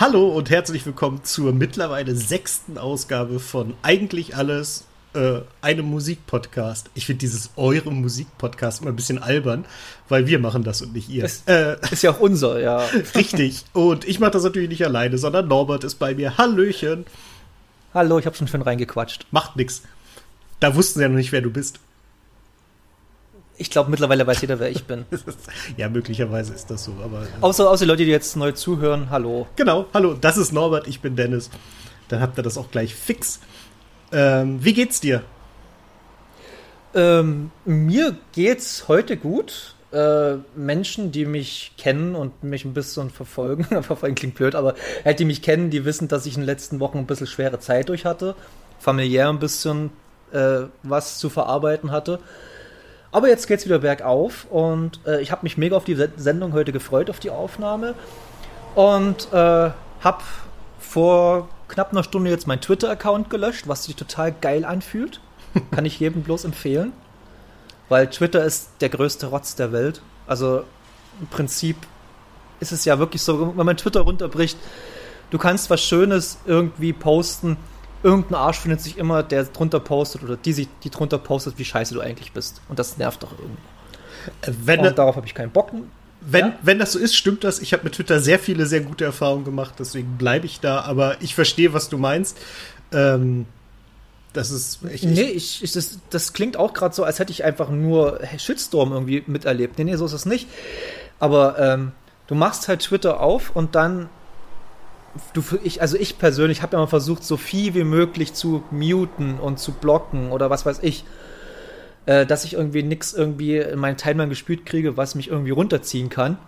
Hallo und herzlich willkommen zur mittlerweile sechsten Ausgabe von Eigentlich Alles, äh, einem Musikpodcast. Ich finde dieses eure Musikpodcast immer ein bisschen albern, weil wir machen das und nicht ihr. Ist, äh, ist ja auch unser, ja. Richtig. Und ich mache das natürlich nicht alleine, sondern Norbert ist bei mir. Hallöchen. Hallo, ich habe schon schön reingequatscht. Macht nix. Da wussten sie ja noch nicht, wer du bist. Ich glaube, mittlerweile weiß jeder, wer ich bin. ja, möglicherweise ist das so, aber. Außer, außer Leute, die jetzt neu zuhören, hallo. Genau, hallo, das ist Norbert, ich bin Dennis. Dann habt ihr das auch gleich fix. Ähm, wie geht's dir? Ähm, mir geht's heute gut. Äh, Menschen, die mich kennen und mich ein bisschen verfolgen, verfolgen klingt blöd, aber halt, die mich kennen, die wissen, dass ich in den letzten Wochen ein bisschen schwere Zeit durch hatte. Familiär ein bisschen äh, was zu verarbeiten hatte. Aber jetzt geht's wieder bergauf und äh, ich habe mich mega auf die Sendung heute gefreut, auf die Aufnahme. Und äh, habe vor knapp einer Stunde jetzt meinen Twitter-Account gelöscht, was sich total geil anfühlt. Kann ich jedem bloß empfehlen. Weil Twitter ist der größte Rotz der Welt. Also im Prinzip ist es ja wirklich so, wenn man Twitter runterbricht, du kannst was Schönes irgendwie posten, irgendein Arsch findet sich immer, der drunter postet oder die, sich, die drunter postet, wie scheiße du eigentlich bist. Und das nervt doch irgendwie. Äh, wenn Und darauf habe ich keinen Bock. Wenn, ja? wenn das so ist, stimmt das. Ich habe mit Twitter sehr viele, sehr gute Erfahrungen gemacht, deswegen bleibe ich da. Aber ich verstehe, was du meinst. Ähm, das ist. Ich, nee, ich, ich, das, das klingt auch gerade so, als hätte ich einfach nur Shitstorm irgendwie miterlebt. Nee, nee, so ist es nicht. Aber ähm, du machst halt Twitter auf und dann du, ich, also ich persönlich habe mal versucht, so viel wie möglich zu muten und zu blocken oder was weiß ich, äh, dass ich irgendwie nichts irgendwie in meinen Timeline gespielt kriege, was mich irgendwie runterziehen kann.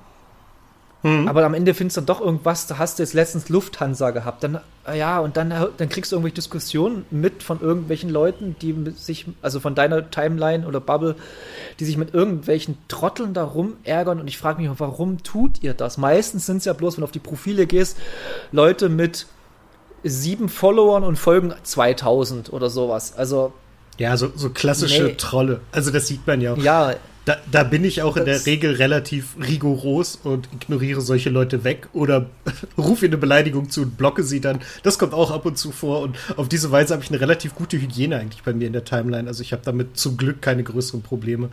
Mhm. Aber am Ende findest du dann doch irgendwas, da hast du jetzt letztens Lufthansa gehabt. Dann, äh, ja, und dann, dann kriegst du irgendwelche Diskussionen mit von irgendwelchen Leuten, die sich, also von deiner Timeline oder Bubble, die sich mit irgendwelchen Trotteln darum ärgern. Und ich frage mich, warum tut ihr das? Meistens sind es ja bloß, wenn du auf die Profile gehst, Leute mit sieben Followern und folgen 2000 oder sowas. Also. Ja, so, so klassische nee. Trolle. Also das sieht man ja auch. Ja, da, da bin ich auch in der Regel relativ rigoros und ignoriere solche Leute weg oder rufe ihnen eine Beleidigung zu und blocke sie dann. Das kommt auch ab und zu vor und auf diese Weise habe ich eine relativ gute Hygiene eigentlich bei mir in der Timeline. Also ich habe damit zum Glück keine größeren Probleme.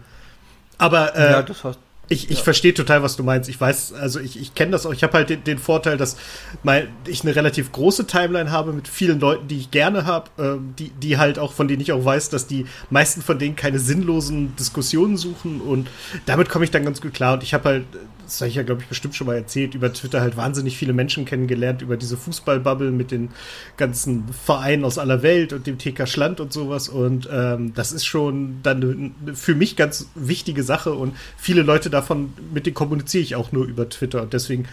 Aber äh, ja, das hast, ich, ich ja. verstehe total, was du meinst. Ich weiß, also ich, ich kenne das auch. Ich habe halt den, den, Vorteil, dass mein, ich eine relativ große Timeline habe mit vielen Leuten, die ich gerne habe, äh, die, die halt auch, von denen ich auch weiß, dass die meisten von denen keine sinnlosen Diskussionen suchen und damit komme ich dann ganz gut klar. Und ich habe halt das habe ich ja, glaube ich, bestimmt schon mal erzählt, über Twitter halt wahnsinnig viele Menschen kennengelernt, über diese Fußballbubble mit den ganzen Vereinen aus aller Welt und dem TK Schland und sowas. Und ähm, das ist schon dann für mich ganz wichtige Sache und viele Leute davon, mit denen kommuniziere ich auch nur über Twitter. Und deswegen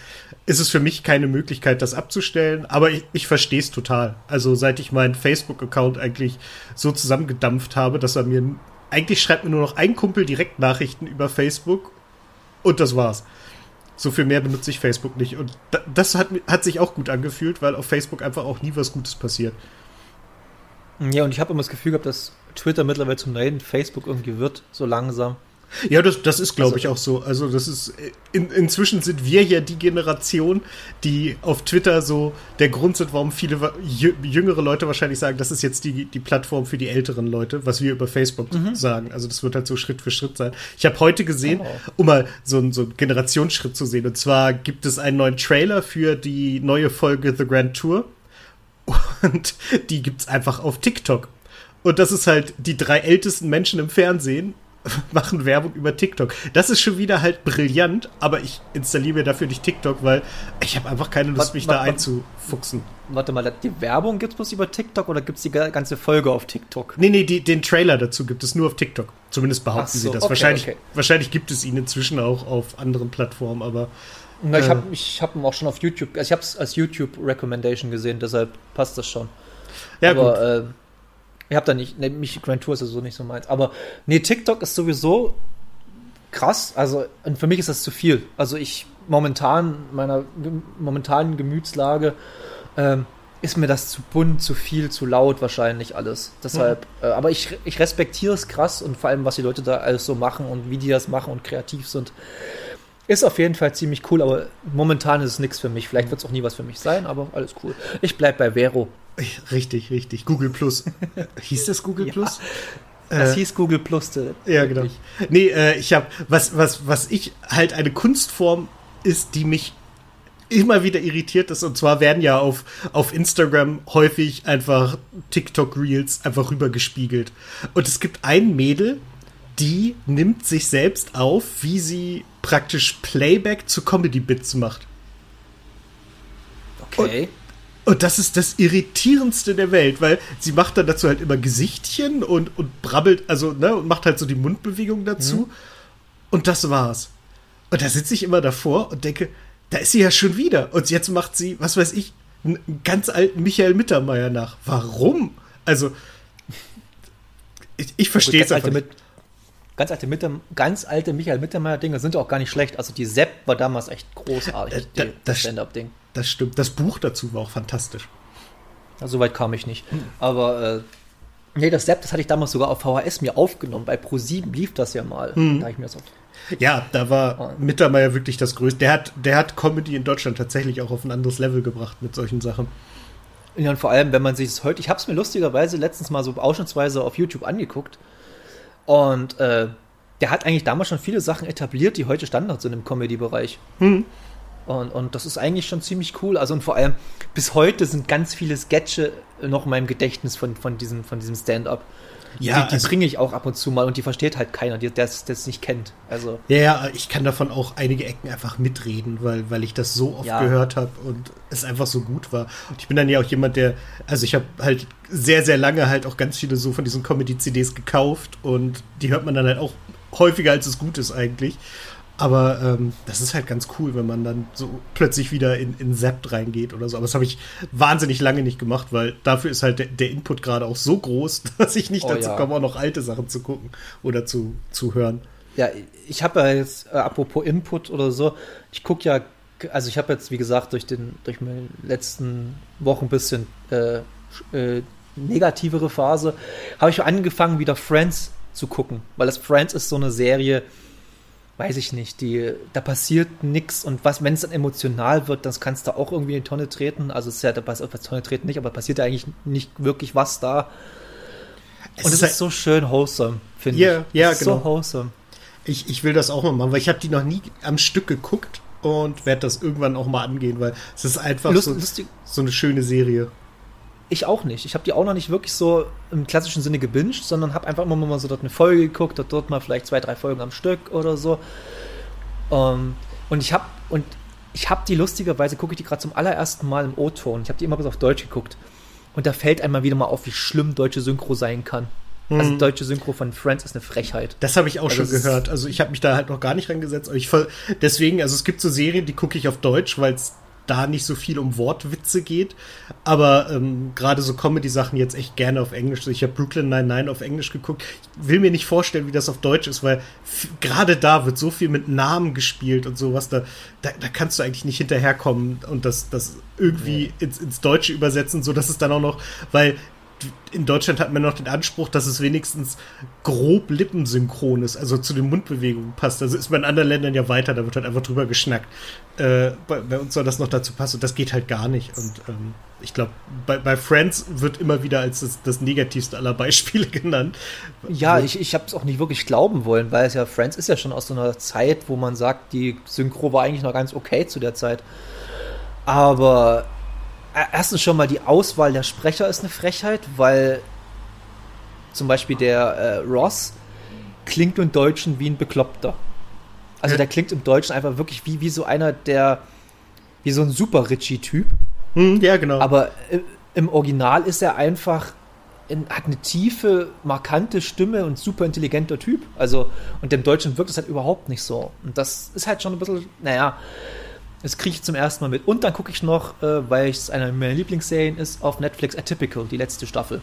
ist es für mich keine Möglichkeit, das abzustellen. Aber ich, ich verstehe es total. Also seit ich meinen Facebook-Account eigentlich so zusammengedampft habe, dass er mir eigentlich schreibt mir nur noch ein Kumpel direkt Nachrichten über Facebook und das war's. So viel mehr benutze ich Facebook nicht. Und das hat, hat sich auch gut angefühlt, weil auf Facebook einfach auch nie was Gutes passiert. Ja, und ich habe immer das Gefühl gehabt, dass Twitter mittlerweile zum neuen Facebook irgendwie wird, so langsam. Ja, das, das ist, glaube also, ich, auch so. Also, das ist, in, inzwischen sind wir ja die Generation, die auf Twitter so der Grund sind, warum viele jüngere Leute wahrscheinlich sagen, das ist jetzt die, die Plattform für die älteren Leute, was wir über Facebook mhm. sagen. Also, das wird halt so Schritt für Schritt sein. Ich habe heute gesehen, oh. um mal so, so einen Generationsschritt zu sehen, und zwar gibt es einen neuen Trailer für die neue Folge The Grand Tour. Und die gibt es einfach auf TikTok. Und das ist halt die drei ältesten Menschen im Fernsehen machen Werbung über TikTok. Das ist schon wieder halt brillant, aber ich installiere mir dafür nicht TikTok, weil ich habe einfach keine Lust, mich was, da einzufuchsen. Warte mal, die Werbung gibt es bloß über TikTok oder gibt es die ganze Folge auf TikTok? Nee, nee, die, den Trailer dazu gibt es nur auf TikTok. Zumindest behaupten so, sie das. Okay, wahrscheinlich, okay. wahrscheinlich gibt es ihn inzwischen auch auf anderen Plattformen, aber Na, ich habe ich hab ihn auch schon auf YouTube, also ich habe es als YouTube-Recommendation gesehen, deshalb passt das schon. Ja, aber gut. äh, ich habe da nicht, ne, mich Grand Tour ist ja so nicht so meins. Aber nee, TikTok ist sowieso krass. Also und für mich ist das zu viel. Also ich momentan meiner momentanen Gemütslage ähm, ist mir das zu bunt, zu viel, zu laut wahrscheinlich alles. Deshalb, äh, aber ich, ich respektiere es krass und vor allem, was die Leute da alles so machen und wie die das machen und kreativ sind. Ist auf jeden Fall ziemlich cool, aber momentan ist es nichts für mich. Vielleicht wird es auch nie was für mich sein, aber alles cool. Ich bleib bei Vero. Richtig, richtig. Google Plus. Hieß das Google Ja. Plus? Das Äh, hieß Google Plus. äh, Ja, genau. Nee, äh, ich habe was, was, was ich halt eine Kunstform ist, die mich immer wieder irritiert ist. Und zwar werden ja auf, auf Instagram häufig einfach TikTok-Reels einfach rübergespiegelt. Und es gibt ein Mädel, die nimmt sich selbst auf, wie sie praktisch Playback zu Comedy-Bits macht. Okay. Und das ist das Irritierendste der Welt, weil sie macht dann dazu halt immer Gesichtchen und, und brabbelt, also, ne, und macht halt so die Mundbewegung dazu. Und das war's. Und da sitze ich immer davor und denke, da ist sie ja schon wieder. Und jetzt macht sie, was weiß ich, einen ganz alten Michael Mittermeier nach. Warum? Also, ich, ich verstehe es einfach nicht. Ganz alte, Mitte, ganz alte Michael Mittermeier-Dinge sind auch gar nicht schlecht. Also die Sepp war damals echt großartig, Äh, das- das Stand-Up-Ding. Das stimmt. Das Buch dazu war auch fantastisch. Ja, so weit kam ich nicht. Hm. Aber äh, nee, das Sepp, das hatte ich damals sogar auf VHS mir aufgenommen. Bei Pro7 lief das ja mal. Hm. Da ich mir das auf Ja, da war Oh. Mittermeier wirklich das Größte. Der hat, der hat Comedy in Deutschland tatsächlich auch auf ein anderes Level gebracht mit solchen Sachen. Ja, und vor allem, wenn man sich es heute, ich habe es mir lustigerweise letztens mal so ausschnittsweise auf YouTube angeguckt und äh, der hat eigentlich damals schon viele Sachen etabliert, die heute Standard sind im Comedy-Bereich. Hm. Und, und das ist eigentlich schon ziemlich cool. Also und vor allem bis heute sind ganz viele Sketche noch in meinem Gedächtnis von, von diesem, von diesem Stand-up. Ja, die, die also- bringe ich auch ab und zu mal und die versteht halt keiner, der es nicht kennt. Also Ja, ja, ich kann davon auch einige Ecken einfach mitreden, weil, weil ich das so oft Ja. gehört habe und es einfach so gut war. Und ich bin dann ja auch jemand, der, also ich habe halt sehr, sehr lange halt auch ganz viele so von diesen Comedy-CDs gekauft und die hört man dann halt auch häufiger, als es gut ist eigentlich. Aber ähm, das ist halt ganz cool, wenn man dann so plötzlich wieder in, in Zapped reingeht oder so. Aber das habe ich wahnsinnig lange nicht gemacht, weil dafür ist halt der, der Input gerade auch so groß, dass ich nicht Oh dazu ja. komme, auch noch alte Sachen zu gucken oder zu, zu hören. Ja, ich habe ja jetzt, äh, apropos Input oder so, ich gucke ja, also ich habe jetzt, wie gesagt, durch den, durch meine letzten Wochen ein bisschen äh, äh, negativere Phase, habe ich angefangen, wieder Friends zu gucken. Weil das Friends ist so eine Serie, weiß ich nicht, die, da passiert nichts und was, wenn es dann emotional wird, das kannst du auch irgendwie in die Tonne treten. Also es ist ja, da passiert was Tonne treten nicht, aber passiert ja eigentlich nicht wirklich was da. Es und es ist ist, halt- so schön wholesome, finde Ja, ich. ja, ist genau. So wholesome. Ich, ich will das auch mal machen, weil ich habe die noch nie am Stück geguckt und werde das irgendwann auch mal angehen, weil es ist einfach Lust, so, lustig, so eine schöne Serie. Ich auch nicht. Ich habe die auch noch nicht wirklich so im klassischen Sinne gebinged, sondern habe einfach immer mal so dort eine Folge geguckt, dort, dort mal vielleicht zwei, drei Folgen am Stück oder so. Ähm, und ich habe und ich habe die lustigerweise gucke ich die gerade zum allerersten Mal im O-Ton. Ich habe die immer bis auf Deutsch geguckt. Und da fällt einmal wieder mal auf, wie schlimm deutsche Synchro sein kann. Also Hm. deutsche Synchro von Friends ist eine Frechheit. Das habe ich auch Also schon gehört. Also ich habe mich da halt noch gar nicht rangesetzt. Ich ver- deswegen, also es gibt so Serien, die gucke ich auf Deutsch, weil es da nicht so viel um Wortwitze geht. Aber ähm, gerade so Comedy-Sachen jetzt echt gerne auf Englisch. Ich habe Brooklyn 99 auf Englisch geguckt. Ich will mir nicht vorstellen, wie das auf Deutsch ist, weil gerade da wird so viel mit Namen gespielt und sowas. Da, da, da kannst du eigentlich nicht hinterherkommen und das, das irgendwie ins, ins Deutsche übersetzen, so dass es dann auch noch, weil in Deutschland hat man noch den Anspruch, dass es wenigstens grob lippensynchron ist, also zu den Mundbewegungen passt. Also ist man in anderen Ländern ja weiter, da wird halt einfach drüber geschnackt. Äh, bei, bei uns soll das noch dazu passen das geht halt gar nicht. Und ähm, ich glaube, bei, bei Friends wird immer wieder als das, das negativste aller Beispiele genannt. Ja, ich, ich habe es auch nicht wirklich glauben wollen, weil es ja Friends ist ja schon aus so einer Zeit, wo man sagt, die Synchro war eigentlich noch ganz okay zu der Zeit. Aber erstens schon mal die Auswahl der Sprecher ist eine Frechheit, weil zum Beispiel der äh, Ross klingt im Deutschen wie ein Bekloppter. Also der klingt im Deutschen einfach wirklich wie, wie so einer der, wie so ein super Richie-Typ. Hm, ja, genau. Aber äh, im Original ist er einfach, in, hat eine tiefe, markante Stimme und super intelligenter Typ. Also, und im Deutschen wirkt es halt überhaupt nicht so. Und das ist halt schon ein bisschen, naja, Das kriege ich zum ersten Mal mit. Und dann gucke ich noch, äh, weil es eine meiner Lieblingsserien ist, auf Netflix Atypical, die letzte Staffel.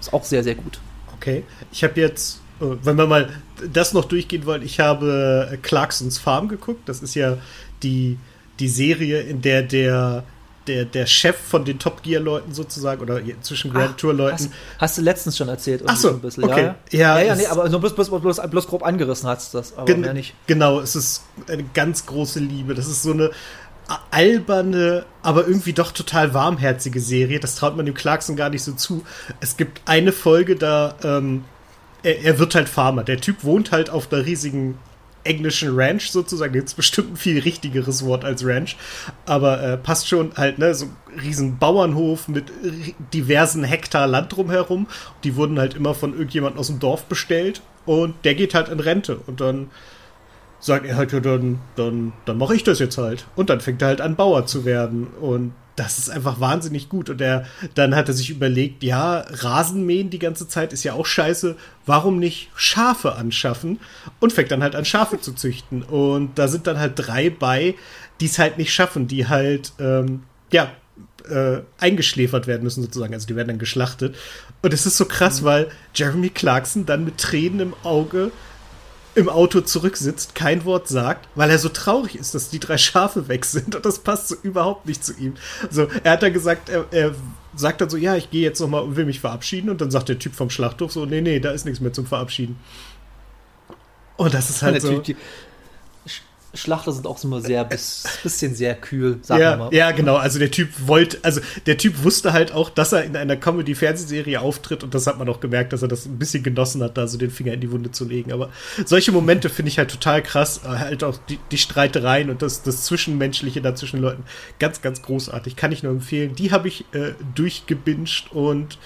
Ist auch sehr, sehr gut. Okay. Ich habe jetzt, äh, wenn wir mal das noch durchgehen wollen, ich habe äh, Clarksons Farm geguckt. Das ist ja die, die Serie, in der der der, der Chef von den Top Gear Leuten sozusagen oder zwischen Grand Tour Leuten. Hast, hast, du letztens schon erzählt? Ach so, bisschen. okay. Ja, ja, ja, ja nee, aber nur bloß, bloß, bloß, bloß grob angerissen hast du das, aber gen mehr nicht. Genau, es ist eine ganz große Liebe. Das ist so eine alberne, aber irgendwie doch total warmherzige Serie. Das traut man dem Clarkson gar nicht so zu. Es gibt eine Folge, da ähm, er, er wird halt Farmer. Der Typ wohnt halt auf einer riesigen englischen Ranch sozusagen. Jetzt bestimmt ein viel richtigeres Wort als Ranch. Aber äh, passt schon halt, ne, so ein riesen Bauernhof mit diversen Hektar Land drumherum. Die wurden halt immer von irgendjemandem aus dem Dorf bestellt. Und der geht halt in Rente. Und dann sagt er halt, ja, dann, dann, dann mache ich das jetzt halt. Und dann fängt er halt an, Bauer zu werden. Und das ist einfach wahnsinnig gut. Und er, dann hat er sich überlegt, ja, Rasenmähen die ganze Zeit ist ja auch scheiße. Warum nicht Schafe anschaffen? Und fängt dann halt an, Schafe zu züchten. Und da sind dann halt drei bei, die es halt nicht schaffen, die halt, ähm, ja, äh, eingeschläfert werden müssen sozusagen. Also die werden dann geschlachtet. Und es ist so krass, mhm. weil Jeremy Clarkson dann mit Tränen im Auge im Auto zurücksitzt, kein Wort sagt, weil er so traurig ist, dass die drei Schafe weg sind und das passt so überhaupt nicht zu ihm. So, er hat dann gesagt, er, er sagt dann so, ja, ich gehe jetzt nochmal und will mich verabschieden und dann sagt der Typ vom Schlachthof so, nee, nee, da ist nichts mehr zum Verabschieden. Und das ist halt so. Schlachter sind auch immer sehr bis, bisschen sehr kühl, sagen ja, wir mal. Ja, genau. Also der Typ wollte, also der Typ wusste halt auch, dass er in einer Comedy-Fernsehserie auftritt und das hat man auch gemerkt, dass er das ein bisschen genossen hat, da so den Finger in die Wunde zu legen. Aber solche Momente finde ich halt total krass. Halt auch die, die Streitereien und das, das Zwischenmenschliche da zwischen Leuten. Ganz, ganz großartig. Kann ich nur empfehlen. Die habe ich äh, durchgebinged und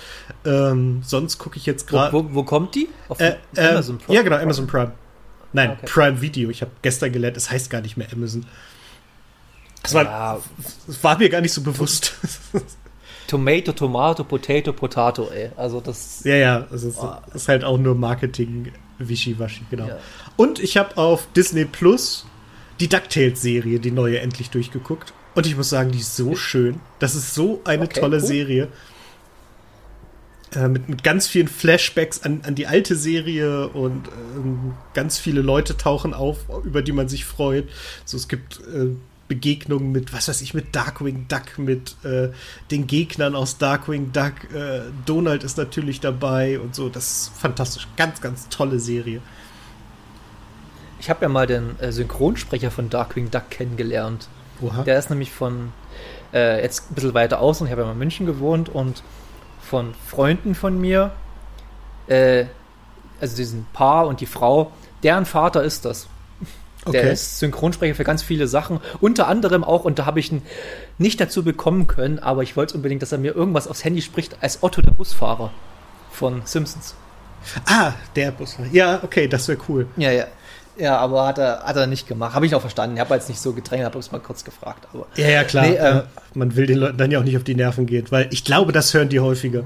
ähm, sonst gucke ich jetzt gerade. Wo, wo, wo, kommt die? Auf äh, Amazon Prime? Ja, genau, Amazon Prime. Nein, okay. Prime Video. Ich habe gestern gelernt, es heißt gar nicht mehr Amazon. Das war, ja. war mir gar nicht so bewusst. Tomato, Tomato, Potato, Potato, ey. Also das. Ja, ja, also es oh. ist halt auch nur Marketing, Wischiwaschi, genau. Ja. Und ich habe auf Disney Plus die DuckTales-Serie, die neue, endlich durchgeguckt. Und ich muss sagen, die ist so schön. Das ist so eine okay, tolle cool. Serie. Äh, mit, mit ganz vielen Flashbacks an, an die alte Serie und ähm, ganz viele Leute tauchen auf, über die man sich freut. So, es gibt äh, Begegnungen mit, was weiß ich, mit Darkwing Duck, mit äh, den Gegnern aus Darkwing Duck. Äh, Donald ist natürlich dabei und so. Das ist fantastisch. Ganz, ganz tolle Serie. Ich habe ja mal den äh, Synchronsprecher von Darkwing Duck kennengelernt. Oha. Der ist nämlich von jetzt ein bisschen weiter aus und ich habe ja mal in München gewohnt und von Freunden von mir, äh, also diesen Paar und die Frau, deren Vater ist das. Okay. Der ist Synchronsprecher für ganz viele Sachen. Unter anderem auch, und da habe ich ihn nicht dazu bekommen können, aber ich wollte unbedingt, dass er mir irgendwas aufs Handy spricht, als Otto der Busfahrer von Simpsons. Ah, der Busfahrer. Ja, okay, das wäre cool. Ja, ja. Ja, aber hat er, hat er nicht gemacht. Habe ich auch verstanden. Ich habe jetzt nicht so gedrängt, habe es mal kurz gefragt. Aber, ja, ja, klar. Nee, ähm, man will den Leuten dann ja auch nicht auf die Nerven gehen, weil ich glaube, das hören die häufiger.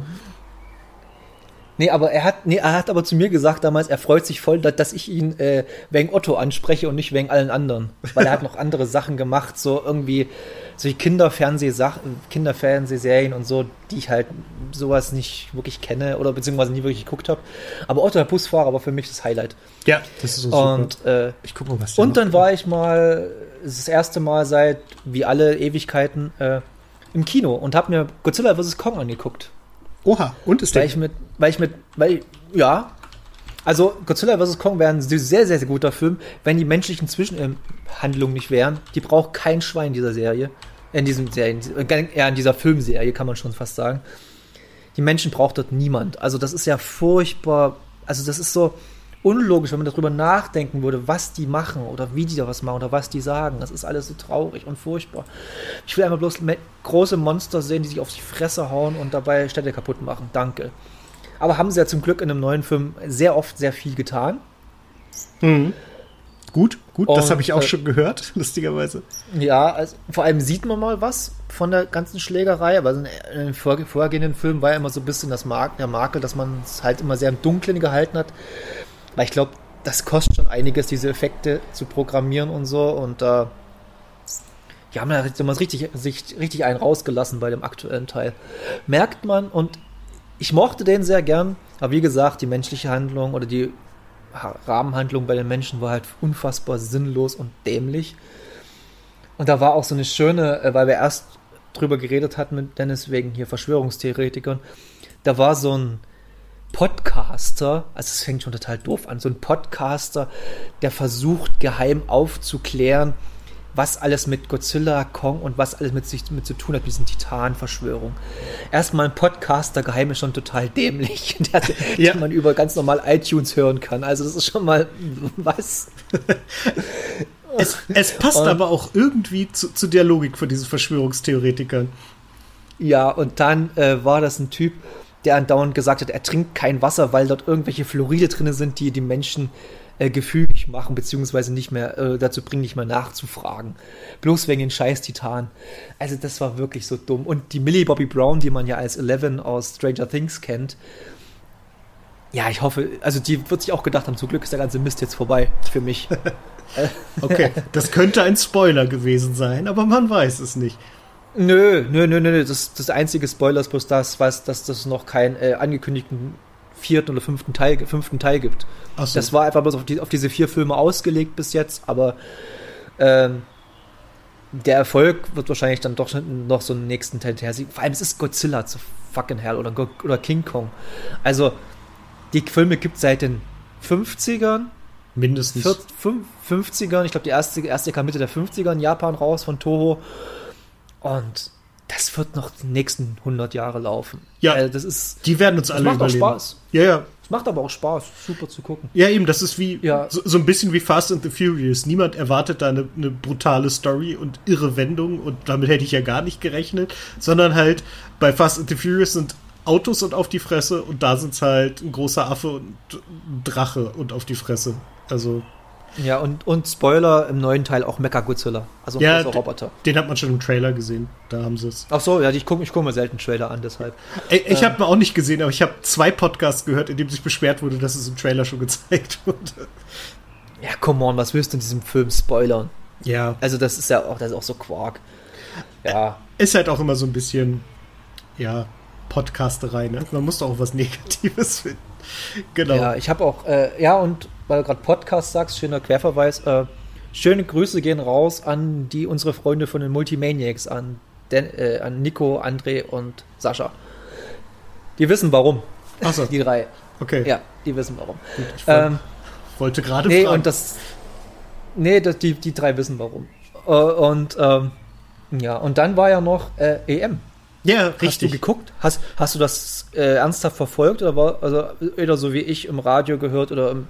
Nee, aber er hat, nee, er hat aber zu mir gesagt damals, er freut sich voll, dass ich ihn äh, wegen Otto anspreche und nicht wegen allen anderen. Weil er hat noch andere Sachen gemacht, so irgendwie solche Kinderfernsehsachen, Kinderfernsehserien und so, die ich halt sowas nicht wirklich kenne oder beziehungsweise nie wirklich geguckt habe. Aber Otto der Busfahrer war für mich das Highlight. Ja, das ist so super. Und, äh, ich guck mal, was Und dann war ich mal das erste Mal seit wie alle Ewigkeiten äh, im Kino und habe mir Godzilla vs. Kong angeguckt. Oha, und ist weil? Ich mit, weil ich mit, weil, ja, also Godzilla vs. Kong wäre ein sehr, sehr, sehr guter Film, wenn die menschlichen Zwischenhandlungen nicht wären. Die braucht kein Schwein in dieser Serie. In diesem Serien, eher in dieser Filmserie, kann man schon fast sagen. Die Menschen braucht dort niemand. Also das ist ja furchtbar. Also das ist so unlogisch, wenn man darüber nachdenken würde, was die machen oder wie die da was machen oder was die sagen. Das ist alles so traurig und furchtbar. Ich will einfach bloß große Monster sehen, die sich auf die Fresse hauen und dabei Städte kaputt machen. Danke. Aber haben sie ja zum Glück in einem neuen Film sehr oft sehr viel getan. Mhm. Gut, gut, und, das habe ich auch äh, schon gehört, lustigerweise. Ja, also vor allem sieht man mal was von der ganzen Schlägerei, aber in den vorhergehenden Filmen war ja immer so ein bisschen das Marken, der Makel, dass man es halt immer sehr im Dunkeln gehalten hat. Weil ich glaube, das kostet schon einiges, diese Effekte zu programmieren und so. Und äh, die haben da richtig, sich richtig einen rausgelassen bei dem aktuellen Teil. Merkt man und ich mochte den sehr gern, aber wie gesagt, die menschliche Handlung oder die Rahmenhandlung bei den Menschen war halt unfassbar sinnlos und dämlich. Und da war auch so eine schöne, äh, weil wir erst drüber geredet hatten mit Dennis wegen hier Verschwörungstheoretikern, da war so ein Podcaster, also es fängt schon total doof an, so ein Podcaster, der versucht geheim aufzuklären, was alles mit Godzilla, Kong und was alles mit sich mit zu tun hat, mit diesen Titanverschwörung. Erstmal ein Podcaster geheim ist schon total dämlich, der, ja. den man über ganz normal iTunes hören kann. Also das ist schon mal was. es, es passt und, aber auch irgendwie zu, zu, der Logik von diesen Verschwörungstheoretikern. Ja, und dann äh, war das ein Typ, der andauernd gesagt hat, er trinkt kein Wasser, weil dort irgendwelche Fluoride drin sind, die die Menschen äh, gefügig machen, beziehungsweise nicht mehr äh, dazu bringen, nicht mehr nachzufragen. Bloß wegen den scheiß Titan. Also das war wirklich so dumm. Und die Millie Bobby Brown, die man ja als Eleven aus Stranger Things kennt, ja, ich hoffe, also die wird sich auch gedacht haben, zum Glück ist der ganze Mist jetzt vorbei für mich. okay, das könnte ein Spoiler gewesen sein, aber man weiß es nicht. Nö, nö, nö, nö, das, das einzige Spoiler ist bloß das, was, dass das noch keinen äh, angekündigten vierten oder fünften Teil, fünften Teil gibt. So. Das war einfach bloß auf, die, auf, diese vier Filme ausgelegt bis jetzt, aber ähm, der Erfolg wird wahrscheinlich dann doch noch so einen nächsten Teil her. Vor allem es ist Godzilla zu fucking hell oder, oder King Kong. Also die Filme gibt es seit den 50ern. Mindestens. 50ern. Ich glaube, die erste, erste kam Mitte der 50er in Japan raus von Toho. Und das wird noch die nächsten 100 Jahre laufen. Ja, also das ist. Die werden uns alle macht überleben. Auch Spaß. Ja, ja. Es macht aber auch Spaß, super zu gucken. Ja, eben, das ist wie ja. so, so, ein bisschen wie Fast and the Furious. Niemand erwartet da eine, eine, brutale Story und irre Wendung und damit hätte ich ja gar nicht gerechnet, sondern halt bei Fast and the Furious sind Autos und auf die Fresse und da sind es halt ein großer Affe und ein Drache und auf die Fresse. Also ja, und, und Spoiler im neuen Teil auch Mecha Godzilla. Also ein ja, großer Roboter. Den hat man schon im Trailer gesehen. Da haben sie es. Ach so, ja, ich gucke ich guck mir selten Trailer an, deshalb. Ich, ich ähm, habe mir auch nicht gesehen, aber ich habe zwei Podcasts gehört, in denen sich beschwert wurde, dass es im Trailer schon gezeigt wurde. Ja, come on, was willst du in diesem Film spoilern? Ja. Also, das ist ja auch, das ist auch so Quark. Ja. Ist halt auch immer so ein bisschen, ja, Podcasterei, ne? Man muss doch auch was Negatives finden. Genau. Ja, ich habe auch, äh, ja, und weil du gerade Podcast sagst, schöner Querverweis. Äh, schöne Grüße gehen raus an die unsere Freunde von den Multimaniacs, an, Den, äh, an Nico, André und Sascha. Die wissen warum. Achso. Die drei. Okay. Ja, die wissen warum. Gut, ich ähm, wollte gerade nee, fragen. Und das, nee, das, die, die drei wissen warum. Äh, und ähm, ja, und dann war ja noch äh, EM. Ja, richtig. Hast du geguckt? Hast, hast du das äh, ernsthaft verfolgt oder war also oder so wie ich im Radio gehört oder im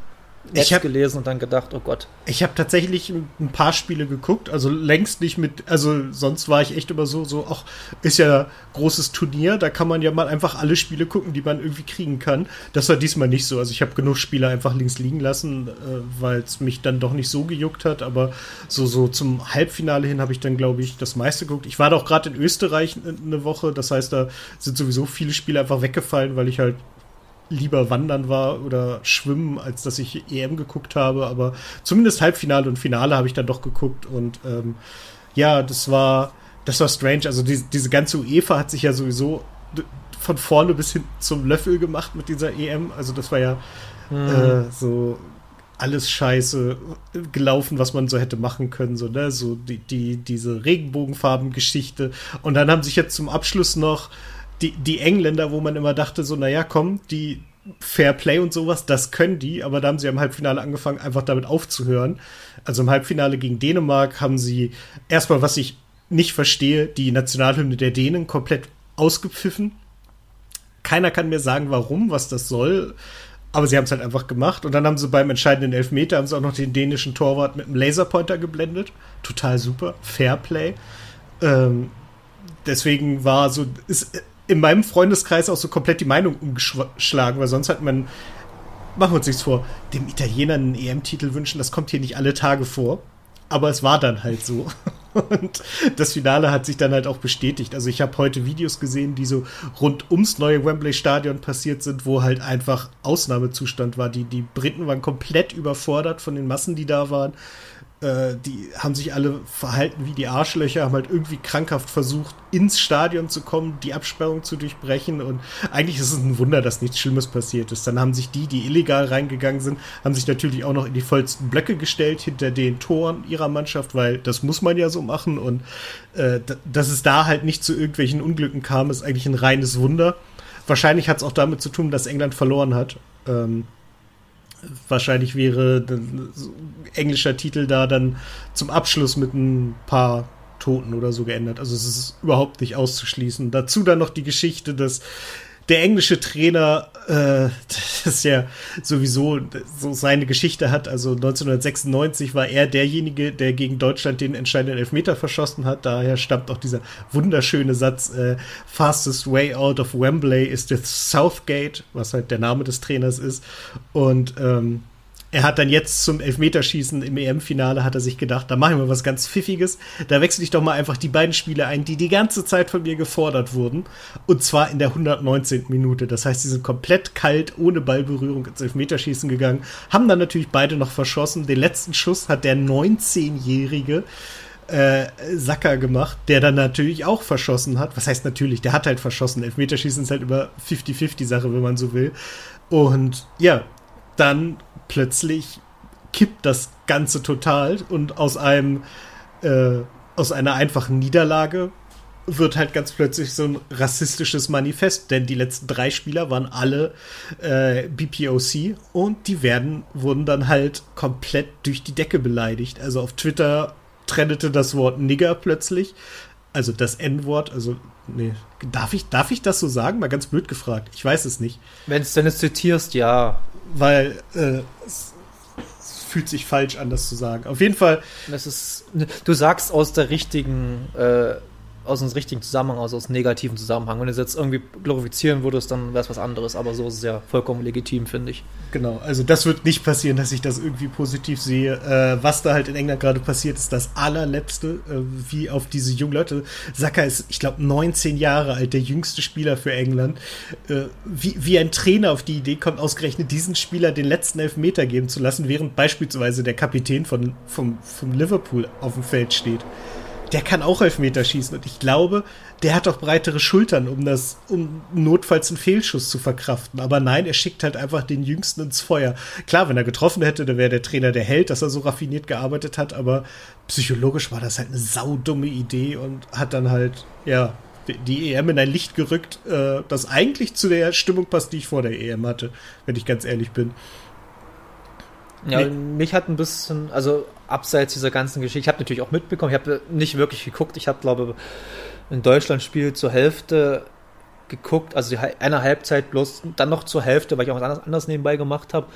Netz ich hab, gelesen und dann gedacht, oh Gott. Ich habe tatsächlich ein paar Spiele geguckt, also längst nicht mit, also sonst war ich echt immer so, so, ach, ist ja großes Turnier, da kann man ja mal einfach alle Spiele gucken, die man irgendwie kriegen kann. Das war diesmal nicht so. Also ich habe genug Spiele einfach links liegen lassen, äh, weil es mich dann doch nicht so gejuckt hat, aber so, so zum Halbfinale hin habe ich dann, glaube ich, das meiste geguckt. Ich war doch gerade in Österreich eine Woche, das heißt, da sind sowieso viele Spiele einfach weggefallen, weil ich halt lieber wandern war oder schwimmen, als dass ich EM geguckt habe. Aber zumindest Halbfinale und Finale habe ich dann doch geguckt. Und ähm, ja, das war, das war strange. Also die, diese ganze UEFA hat sich ja sowieso von vorne bis hin zum Löffel gemacht mit dieser EM. Also das war ja mhm. äh, so alles scheiße gelaufen, was man so hätte machen können, so, ne, so die, die, diese Regenbogenfarben-Geschichte. Und dann haben sich jetzt zum Abschluss noch die, die Engländer, wo man immer dachte, so, naja, komm, die Fair Play und sowas, das können die, aber da haben sie im Halbfinale angefangen, einfach damit aufzuhören. Also im Halbfinale gegen Dänemark haben sie erstmal, was ich nicht verstehe, die Nationalhymne der Dänen komplett ausgepfiffen. Keiner kann mir sagen, warum, was das soll. Aber sie haben es halt einfach gemacht. Und dann haben sie beim entscheidenden Elfmeter haben sie auch noch den dänischen Torwart mit einem Laserpointer geblendet. Total super. Fair Play. Ähm, deswegen war so, ist in meinem Freundeskreis auch so komplett die Meinung umgeschlagen, weil sonst hat man, machen wir uns nichts vor, dem Italiener einen EM-Titel wünschen, das kommt hier nicht alle Tage vor. Aber es war dann halt so. Und das Finale hat sich dann halt auch bestätigt. Also ich habe heute Videos gesehen, die so rund ums neue Wembley Stadion passiert sind, wo halt einfach Ausnahmezustand war. Die, die Briten waren komplett überfordert von den Massen, die da waren. Äh, die haben sich alle verhalten wie die Arschlöcher, haben halt irgendwie krankhaft versucht, ins Stadion zu kommen, die Absperrung zu durchbrechen. Und eigentlich ist es ein Wunder, dass nichts Schlimmes passiert ist. Dann haben sich die, die illegal reingegangen sind, haben sich natürlich auch noch in die vollsten Blöcke gestellt hinter den Toren ihrer Mannschaft, weil das muss man ja so machen. Und äh, dass es da halt nicht zu irgendwelchen Unglücken kam, ist eigentlich ein reines Wunder. Wahrscheinlich hat es auch damit zu tun, dass England verloren hat. Ähm, wahrscheinlich wäre englischer Titel da dann zum Abschluss mit ein paar Toten oder so geändert. Also es ist überhaupt nicht auszuschließen. Dazu dann noch die Geschichte, dass der englische Trainer, äh, das ja sowieso so seine Geschichte hat. Also 1996 war er derjenige, der gegen Deutschland den entscheidenden Elfmeter verschossen hat. Daher stammt auch dieser wunderschöne Satz: äh, Fastest way out of Wembley is the Southgate, was halt der Name des Trainers ist. Und ähm, er hat dann jetzt zum Elfmeterschießen im EM-Finale hat er sich gedacht, da machen wir was ganz Pfiffiges. Da wechsle ich doch mal einfach die beiden Spiele ein, die die ganze Zeit von mir gefordert wurden. Und zwar in der 119. Minute. Das heißt, sie sind komplett kalt, ohne Ballberührung ins Elfmeterschießen gegangen. Haben dann natürlich beide noch verschossen. Den letzten Schuss hat der 19-jährige äh, Sacker gemacht, der dann natürlich auch verschossen hat. Was heißt natürlich? Der hat halt verschossen. Elfmeterschießen ist halt über 50-50 Sache, wenn man so will. Und ja, dann plötzlich kippt das Ganze total und aus einem äh, aus einer einfachen Niederlage wird halt ganz plötzlich so ein rassistisches Manifest, denn die letzten drei Spieler waren alle äh, BPOC und die werden, wurden dann halt komplett durch die Decke beleidigt. Also auf Twitter trennete das Wort Nigger plötzlich, also das N-Wort, also nee, darf ich, darf ich das so sagen? Mal ganz blöd gefragt. Ich weiß es nicht. Wenn es denn zitierst, ja weil äh, es, es, fühlt sich falsch an, das zu sagen. Auf jeden Fall. Das ist, du sagst aus der richtigen äh, aus dem richtigen Zusammenhang, also aus negativen Zusammenhang. Wenn du es jetzt irgendwie glorifizieren würdest, dann wäre es was anderes. Aber so ist es ja vollkommen legitim, finde ich. Genau, also das wird nicht passieren, dass ich das irgendwie positiv sehe. Äh, was da halt in England gerade passiert, ist das allerletzte, äh, wie auf diese jungen Leute. Saka ist, ich glaube, 19 Jahre alt, der jüngste Spieler für England. Äh, wie, wie ein Trainer auf die Idee kommt, ausgerechnet diesen Spieler den letzten Elfmeter geben zu lassen, während beispielsweise der Kapitän von, vom, vom Liverpool auf dem Feld steht der kann auch Elfmeter schießen. Und ich glaube, der hat auch breitere Schultern, um das, um notfalls einen Fehlschuss zu verkraften. Aber nein, er schickt halt einfach den Jüngsten ins Feuer. Klar, wenn er getroffen hätte, dann wäre der Trainer der Held, dass er so raffiniert gearbeitet hat. Aber psychologisch war das halt eine saudumme Idee und hat dann halt, ja, die EM in ein Licht gerückt, äh, das eigentlich zu der Stimmung passt, die ich vor der EM hatte, wenn ich ganz ehrlich bin. Ja, nee. mich hat ein bisschen, also abseits dieser ganzen Geschichte, ich habe natürlich auch mitbekommen, ich habe nicht wirklich geguckt, ich habe glaube ein Deutschland-Spiel zur Hälfte geguckt, also eine Halbzeit bloß dann noch zur Hälfte, weil ich auch was anderes nebenbei gemacht habe.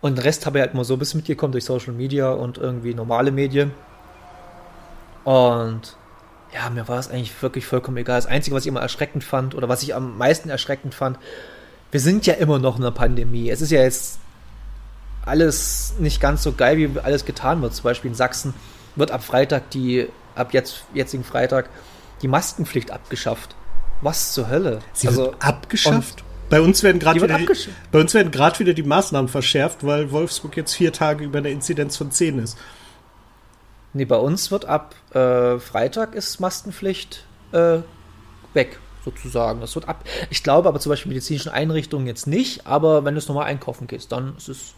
Und den Rest habe ich halt mal so ein bisschen mitgekommen durch Social Media und irgendwie normale Medien. Und ja, mir war es eigentlich wirklich vollkommen egal. Das Einzige, was ich immer erschreckend fand oder was ich am meisten erschreckend fand, wir sind ja immer noch in einer Pandemie. Es ist ja jetzt alles nicht ganz so geil, wie alles getan wird. Zum Beispiel in Sachsen wird ab Freitag die, ab jetzt, jetzigen Freitag, die Maskenpflicht abgeschafft. Was zur Hölle? Sie also, wird abgeschafft? Bei uns werden gerade wieder, die, bei uns werden gerade wieder die Maßnahmen verschärft, weil Wolfsburg jetzt vier Tage über eine Inzidenz von zehn ist. Nee, bei uns wird ab äh, Freitag ist Maskenpflicht äh, weg, sozusagen. Das wird ab. Ich glaube aber zum Beispiel medizinischen Einrichtungen jetzt nicht, aber wenn du es nochmal einkaufen gehst, dann ist es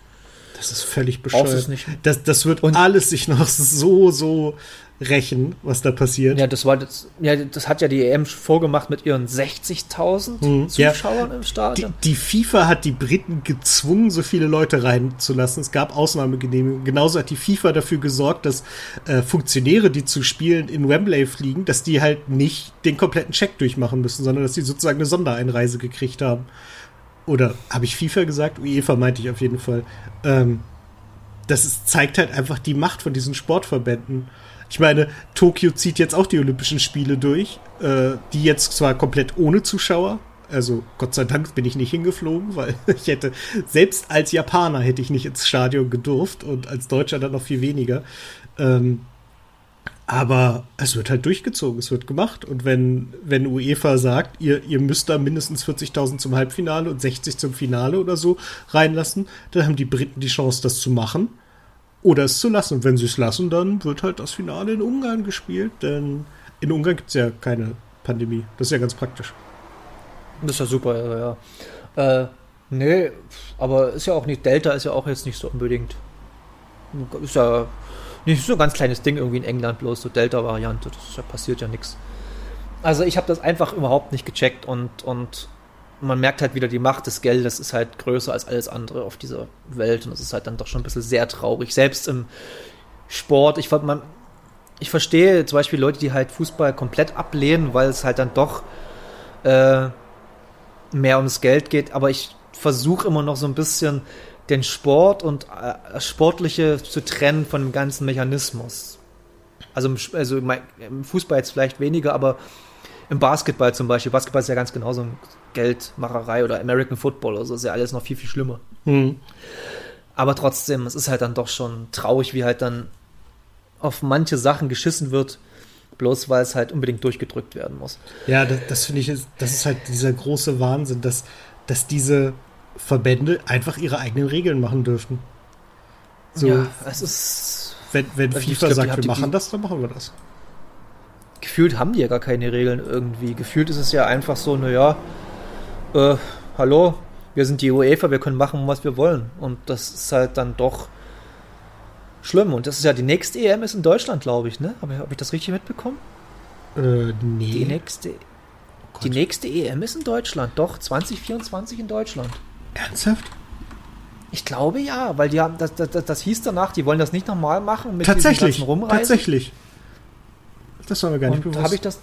das ist völlig bescheuert. Das, das wird und alles sich noch so, so rächen, was da passiert. Ja, das war das, ja, das hat ja die EM vorgemacht mit ihren 60.000 hm, Zuschauern ja. im Stadion. Die, die, FIFA hat die Briten gezwungen, so viele Leute reinzulassen. Es gab Ausnahmegenehmigungen. Genauso hat die FIFA dafür gesorgt, dass äh, Funktionäre, die zu Spielen in Wembley fliegen, dass die halt nicht den kompletten Check durchmachen müssen, sondern dass die sozusagen eine Sondereinreise gekriegt haben oder habe ich FIFA gesagt? UEFA meinte ich auf jeden Fall. Ähm, das ist, zeigt halt einfach die Macht von diesen Sportverbänden. Ich meine, Tokio zieht jetzt auch die Olympischen Spiele durch, äh, die jetzt zwar komplett ohne Zuschauer, also Gott sei Dank bin ich nicht hingeflogen, weil ich hätte, selbst als Japaner hätte ich nicht ins Stadion gedurft und als Deutscher dann noch viel weniger. Ähm, aber es wird halt durchgezogen, es wird gemacht. Und wenn, wenn UEFA sagt, ihr, ihr müsst da mindestens 40.000 zum Halbfinale und 60 zum Finale oder so reinlassen, dann haben die Briten die Chance, das zu machen. oder es zu lassen. Und wenn sie es lassen, dann wird halt das Finale in Ungarn gespielt, denn in Ungarn gibt es ja keine Pandemie. Das ist ja ganz praktisch. Das ist ja super, ja. ja. Äh, nee, aber ist ja auch nicht, Delta ist ja auch jetzt nicht so unbedingt. Ist ja nicht so ein ganz kleines Ding irgendwie in England, bloß so Delta-Variante. Das ja, passiert ja nichts. Also ich habe das einfach überhaupt nicht gecheckt und, und man merkt halt wieder, die Macht des Geldes ist halt größer als alles andere auf dieser Welt und das ist halt dann doch schon ein bisschen sehr traurig. Selbst im Sport, ich, man, ich verstehe zum Beispiel Leute, die halt Fußball komplett ablehnen, weil es halt dann doch äh, mehr ums Geld geht, aber ich versuche immer noch so ein bisschen den Sport und äh, das Sportliche zu trennen von dem ganzen Mechanismus. Also, also im Fußball jetzt vielleicht weniger, aber im Basketball zum Beispiel. Basketball ist ja ganz genauso Geldmacherei oder American Football oder so, ist ja alles noch viel, viel schlimmer. Mhm. Aber trotzdem, es ist halt dann doch schon traurig, wie halt dann auf manche Sachen geschissen wird, bloß weil es halt unbedingt durchgedrückt werden muss. Ja, das, das finde ich, das ist halt dieser große Wahnsinn, dass, dass diese Verbände einfach ihre eigenen Regeln machen dürfen. So, ja, es ist. Wenn, wenn FIFA glaub, sagt, wir machen das, dann machen wir das. Gefühlt haben die ja gar keine Regeln irgendwie. Gefühlt ist es ja einfach so, naja, äh, hallo, wir sind die UEFA, wir können machen, was wir wollen. Und das ist halt dann doch schlimm. Und das ist ja die nächste EM ist in Deutschland, glaube ich, ne? Habe hab ich das richtig mitbekommen? Äh, nee. Die nächste, oh die nächste EM ist in Deutschland, doch, 2024 in Deutschland. Ernsthaft? Ich glaube ja, weil die haben, das, das, das hieß danach, die wollen das nicht nochmal machen mit tatsächlich, Rumreisen. Tatsächlich. Das war mir gar nicht Und bewusst. Habe ich das,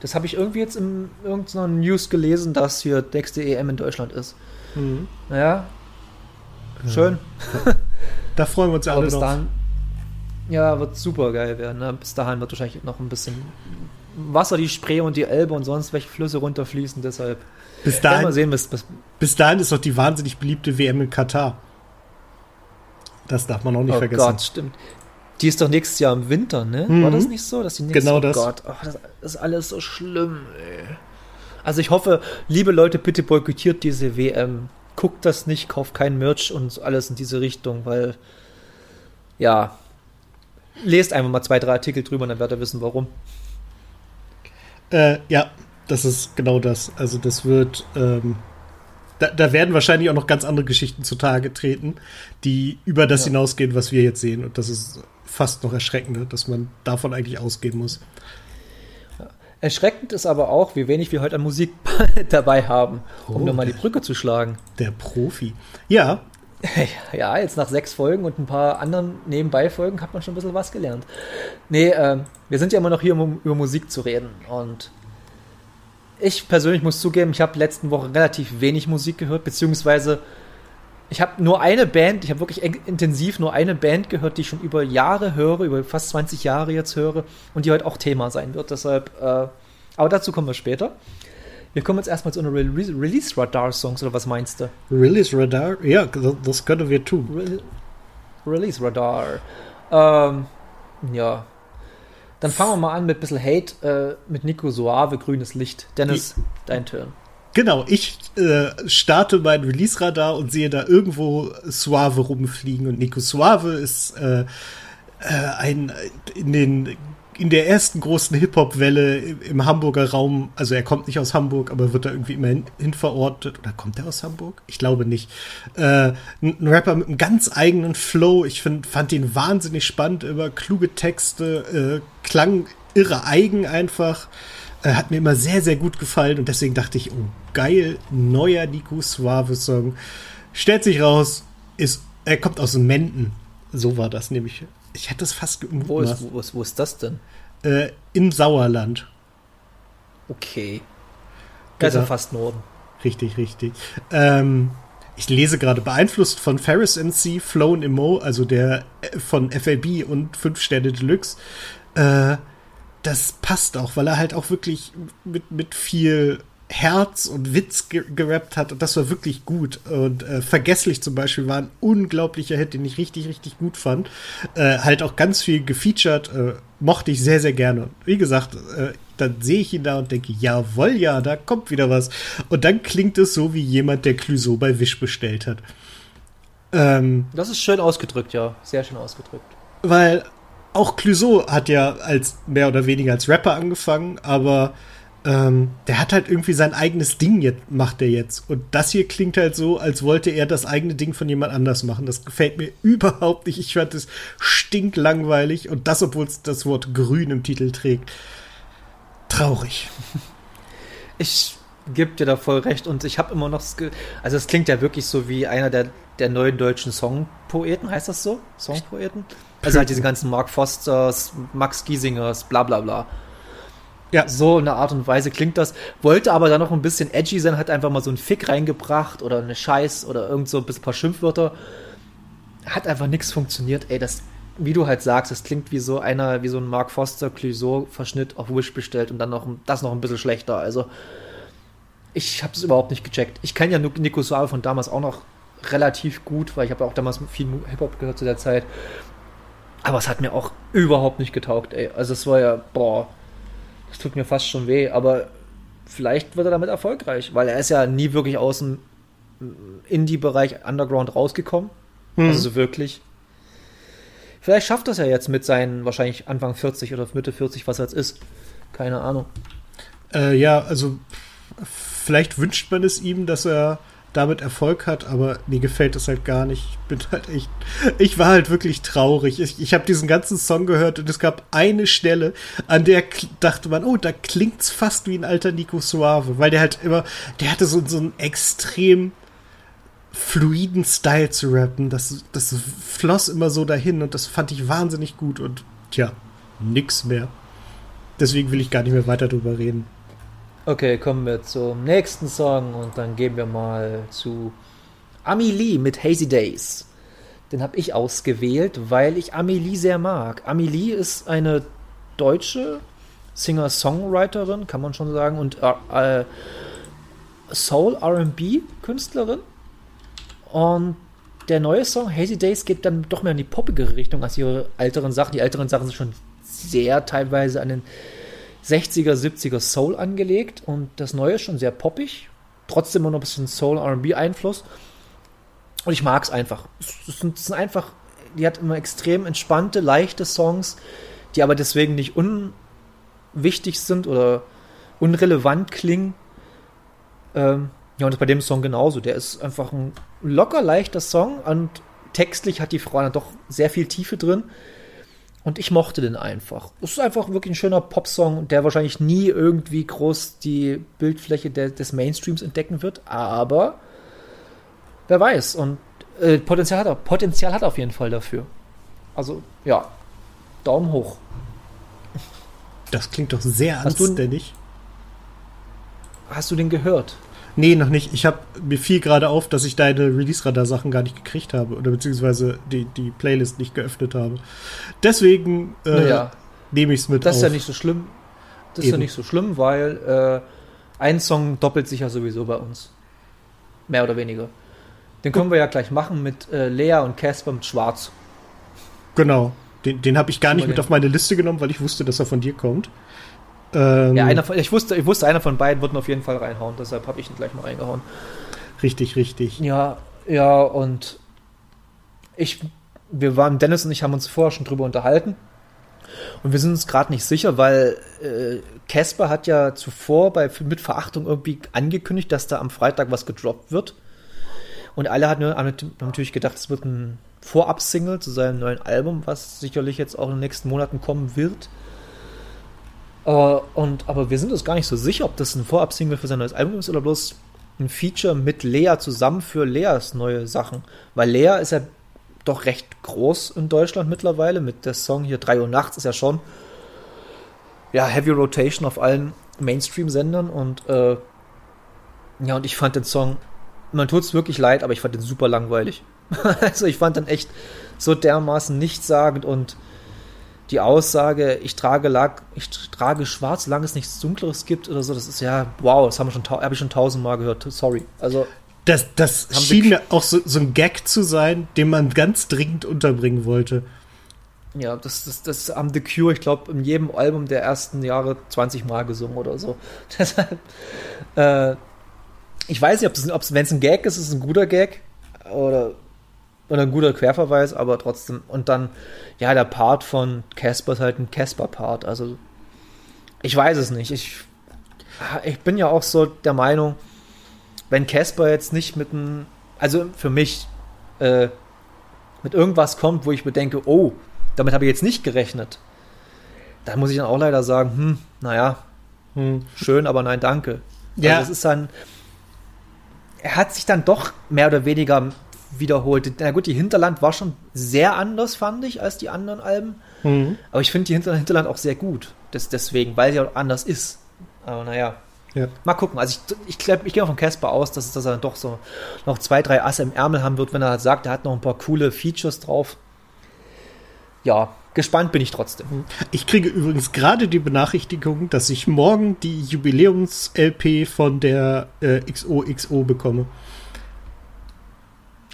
das habe ich irgendwie jetzt in irgendeiner News gelesen, dass hier nächste EM in Deutschland ist. Mhm. Ja. Schön. Ja. Da freuen wir uns alle drauf. Dahin, ja, wird super geil werden. Ne? Bis dahin wird wahrscheinlich noch ein bisschen Wasser, die Spree und die Elbe und sonst welche Flüsse runterfließen. Deshalb bis dahin, sehen, bis, bis, bis dahin ist doch die wahnsinnig beliebte WM in Katar. Das darf man auch nicht oh vergessen. Gott, stimmt. Die ist doch nächstes Jahr im Winter, ne? Mhm. War das nicht so? Dass die nächstes genau das. Oh Gott, oh, das ist alles so schlimm, ey. Also ich hoffe, liebe Leute, bitte boykottiert diese WM. Guckt das nicht, kauft kein Merch und alles in diese Richtung, weil ja, lest einfach mal zwei, drei Artikel drüber, dann werdet ihr wissen, warum. Äh, ja, das ist genau das. Also das wird, ähm, da, da, werden wahrscheinlich auch noch ganz andere Geschichten zutage treten, die über das ja. hinausgehen, was wir jetzt sehen. Und das ist fast noch erschreckender, dass man davon eigentlich ausgehen muss. Erschreckend ist aber auch, wie wenig wir heute an Musik dabei haben, um oh, nur mal die Brücke zu schlagen. Der Profi. Ja. Ja, jetzt nach sechs Folgen und ein paar anderen Nebenbei-Folgen hat man schon ein bisschen was gelernt. Nee, äh, wir sind ja immer noch hier, um über Musik zu reden. Und ich persönlich muss zugeben, ich habe letzten Woche relativ wenig Musik gehört, beziehungsweise ich habe nur eine Band, ich habe wirklich intensiv nur eine Band gehört, die ich schon über Jahre höre, über fast 20 Jahre jetzt höre und die heute auch Thema sein wird. Deshalb, äh, aber dazu kommen wir später. Wir kommen jetzt erstmal zu einer Re Release-Radar-Songs, oder was meinst du? Release-Radar? Ja, das können wir tun. Re Release-Radar. Ähm, ja, dann fangen wir mal an mit ein bisschen Hate äh, mit Nico Suave, grünes Licht. Dennis, Die, dein Turn. Genau, ich äh, starte mein Release-Radar und sehe da irgendwo Suave rumfliegen und Nico Suave ist äh, äh, ein in den in der ersten großen Hip-Hop-Welle im Hamburger Raum, also er kommt nicht aus Hamburg, aber wird da irgendwie immer hin, verortet. Oder kommt er aus Hamburg? Ich glaube nicht. Äh, ein Rapper mit einem ganz eigenen Flow. Ich find, fand ihn wahnsinnig spannend, immer kluge Texte, äh, klang irre eigen einfach. Äh, hat mir immer sehr, sehr gut gefallen und deswegen dachte ich, oh geil, neuer Nico Suave-Song. Stellt sich raus, ist, er kommt aus Menden. So war das nämlich. Ich hätte es fast gemutmaßt. Wo ist, wo, ist, wo ist das denn? Äh, Im Sauerland. Okay. Also genau. fast Norden. Richtig, richtig. Ähm, ich lese gerade, beeinflusst von Ferris NC, Flown Imo, also der äh, von FLB und 5 Sterne Deluxe. Äh, das passt auch, weil er halt auch wirklich mit, mit viel Herz und Witz ge gerappt hat und das war wirklich gut. Und äh, Vergesslich zum Beispiel war ein unglaublicher Hit, den ich richtig, richtig gut fand. Äh, halt auch ganz viel gefeatured, äh, mochte ich sehr, sehr gerne. Wie gesagt, äh, dann sehe ich ihn da und denke, jawohl, ja, da kommt wieder was. Und dann klingt es so wie jemand, der Clouseau bei Wish bestellt hat. Ähm, das ist schön ausgedrückt, ja. Sehr schön ausgedrückt. Weil auch Clouseau hat ja als mehr oder weniger als Rapper angefangen, aber ähm, der hat halt irgendwie sein eigenes Ding jetzt, macht er jetzt. Und das hier klingt halt so, als wollte er das eigene Ding von jemand anders machen. Das gefällt mir überhaupt nicht. Ich fand es stinklangweilig und das, obwohl es das Wort grün im Titel trägt. Traurig. Ich gebe dir da voll recht und ich habe immer noch, also es klingt ja wirklich so wie einer der, der neuen deutschen Songpoeten, heißt das so? Songpoeten? Also halt diese ganzen Mark Fosters, Max Giesingers, bla bla bla. Ja. So in der Art und Weise klingt das. Wollte aber dann noch ein bisschen edgy sein, hat einfach mal so einen Fick reingebracht oder eine Scheiß oder irgend so ein paar Schimpfwörter. Hat einfach nichts funktioniert. Ey, das, wie du halt sagst, das klingt wie so einer, wie so ein Mark Foster Clouseau-Verschnitt auf Wish bestellt und dann noch das noch ein bisschen schlechter. Also, ich habe es überhaupt nicht gecheckt. Ich kenne ja Nico Suave von damals auch noch relativ gut, weil ich habe auch damals viel Hip-Hop gehört zu der Zeit. Aber es hat mir auch überhaupt nicht getaugt, ey. Also es war ja, boah, das tut mir fast schon weh, aber vielleicht wird er damit erfolgreich, weil er ist ja nie wirklich aus dem Indie-Bereich Underground rausgekommen. Hm. Also so wirklich. Vielleicht schafft das ja jetzt mit seinen wahrscheinlich Anfang 40 oder Mitte 40, was er jetzt ist. Keine Ahnung. Äh, ja, also vielleicht wünscht man es ihm, dass er damit Erfolg hat, aber mir gefällt das halt gar nicht. Ich bin halt echt, ich war halt wirklich traurig. Ich, ich habe diesen ganzen Song gehört und es gab eine Stelle, an der dachte man, oh, da klingt's fast wie ein alter Nico Suave, weil der halt immer, der hatte so, so einen extrem fluiden Style zu rappen. Das, das floss immer so dahin und das fand ich wahnsinnig gut und tja, nix mehr. Deswegen will ich gar nicht mehr weiter drüber reden. Okay, kommen wir zum nächsten Song und dann gehen wir mal zu Amelie mit Hazy Days. Den habe ich ausgewählt, weil ich Amelie sehr mag. Amelie ist eine deutsche Singer-Songwriterin, kann man schon sagen, und äh, äh Soul-RB-Künstlerin. Und der neue Song Hazy Days geht dann doch mehr in die poppigere Richtung als ihre älteren Sachen. Die älteren Sachen sind schon sehr teilweise an den 60er, 70er Soul angelegt und das neue ist schon sehr poppig, trotzdem immer noch ein bisschen Soul RB Einfluss. Und ich mag es einfach. Es sind, einfach, die hat immer extrem entspannte, leichte Songs, die aber deswegen nicht unwichtig sind oder unrelevant klingen. Ähm, ja, und das bei dem Song genauso. Der ist einfach ein locker leichter Song und textlich hat die Frau dann doch sehr viel Tiefe drin. Und ich mochte den einfach. Es ist einfach wirklich ein schöner Popsong, der wahrscheinlich nie irgendwie groß die Bildfläche de des Mainstreams entdecken wird, aber wer weiß. Und äh, Potenzial, hat er, Potenzial hat auf jeden Fall dafür. Also, ja, Daumen hoch. Das klingt doch sehr anständig. Hast du den gehört? Nee, noch nicht. Ich habe mir fiel gerade auf, dass ich deine Release-Radar-Sachen gar nicht gekriegt habe oder beziehungsweise die, die Playlist nicht geöffnet habe. Deswegen äh, naja, nehme ich es mit Das ist ja nicht so schlimm. Das Eben. ist ja nicht so schlimm, weil äh, ein Song doppelt sich ja sowieso bei uns. Mehr oder weniger. Den können wir ja gleich machen mit äh, Lea und Casper mit Schwarz. Genau. Den, den habe ich gar nicht mit auf meine Liste genommen, weil ich wusste, dass er von dir kommt. Ähm, ja, einer von, ich, wusste, ich wusste, einer von beiden wird auf jeden Fall reinhauen, deshalb habe ich ihn gleich mal reingehauen. Richtig, richtig. Ja, ja, und ich, wir waren, Dennis und ich haben uns vorher schon drüber unterhalten. Und wir sind uns gerade nicht sicher, weil äh, Casper äh, hat ja zuvor bei mit Verachtung irgendwie angekündigt, dass da am Freitag was gedroppt wird. Und alle hatten, haben natürlich gedacht, es wird ein Vorab-Single zu seinem neuen Album, was sicherlich jetzt auch in den nächsten Monaten kommen wird. Äh, und, aber wir sind uns gar nicht so sicher, ob das ein Vorab-Single für sein neues Album ist oder bloß ein Feature mit Lea zusammen für Leas neue Sachen. Weil Lea ist ja doch recht groß in Deutschland mittlerweile. Mit der Song hier 3 Uhr nachts ist ja schon ja, Heavy Rotation auf allen Mainstream-Sendern und äh, ja, und ich fand den Song, man tut es wirklich leid, aber ich fand den super langweilig. also ich fand den echt so dermaßen nichtssagend und die Aussage, ich trage, lag, ich trage schwarz, solange es nichts Dunkleres gibt oder so, das ist ja, wow, das haben wir schon, habe ich schon tausendmal gehört. Sorry. Also. Das, das schien mir auch so, so ein Gag zu sein, den man ganz dringend unterbringen wollte. Ja, das, das, das haben The Cure, ich glaube, in jedem Album der ersten Jahre 20 Mal gesungen oder so. Deshalb, äh, ich weiß nicht, ob es, wenn es ein Gag ist, ist es ein guter Gag. Oder Und ein guter Querverweis, aber trotzdem. Und dann, ja, der Part von Casper ist halt ein Casper-Part. Also, ich weiß es nicht. Ich, ich bin ja auch so der Meinung, wenn Casper jetzt nicht mit einem, also für mich, äh, mit irgendwas kommt, wo ich mir denke, oh, damit habe ich jetzt nicht gerechnet, dann muss ich dann auch leider sagen, hm, naja, hm. schön, aber nein, danke. Ja. Also es ist dann, er hat sich dann doch mehr oder weniger wiederholt. Na gut, die Hinterland war schon sehr anders, fand ich, als die anderen Alben. Mhm. Aber ich finde die Hinterland auch sehr gut. Das, deswegen, weil sie auch anders ist. Aber naja. Ja. Mal gucken. Also ich, ich, glaub, ich gehe auch von Casper aus, dass, dass er dann doch so noch zwei, drei Asse im Ärmel haben wird, wenn er halt sagt, er hat noch ein paar coole Features drauf. Ja, gespannt bin ich trotzdem. Ich kriege übrigens gerade die Benachrichtigung, dass ich morgen die Jubiläums-LP von der äh, XOXO bekomme.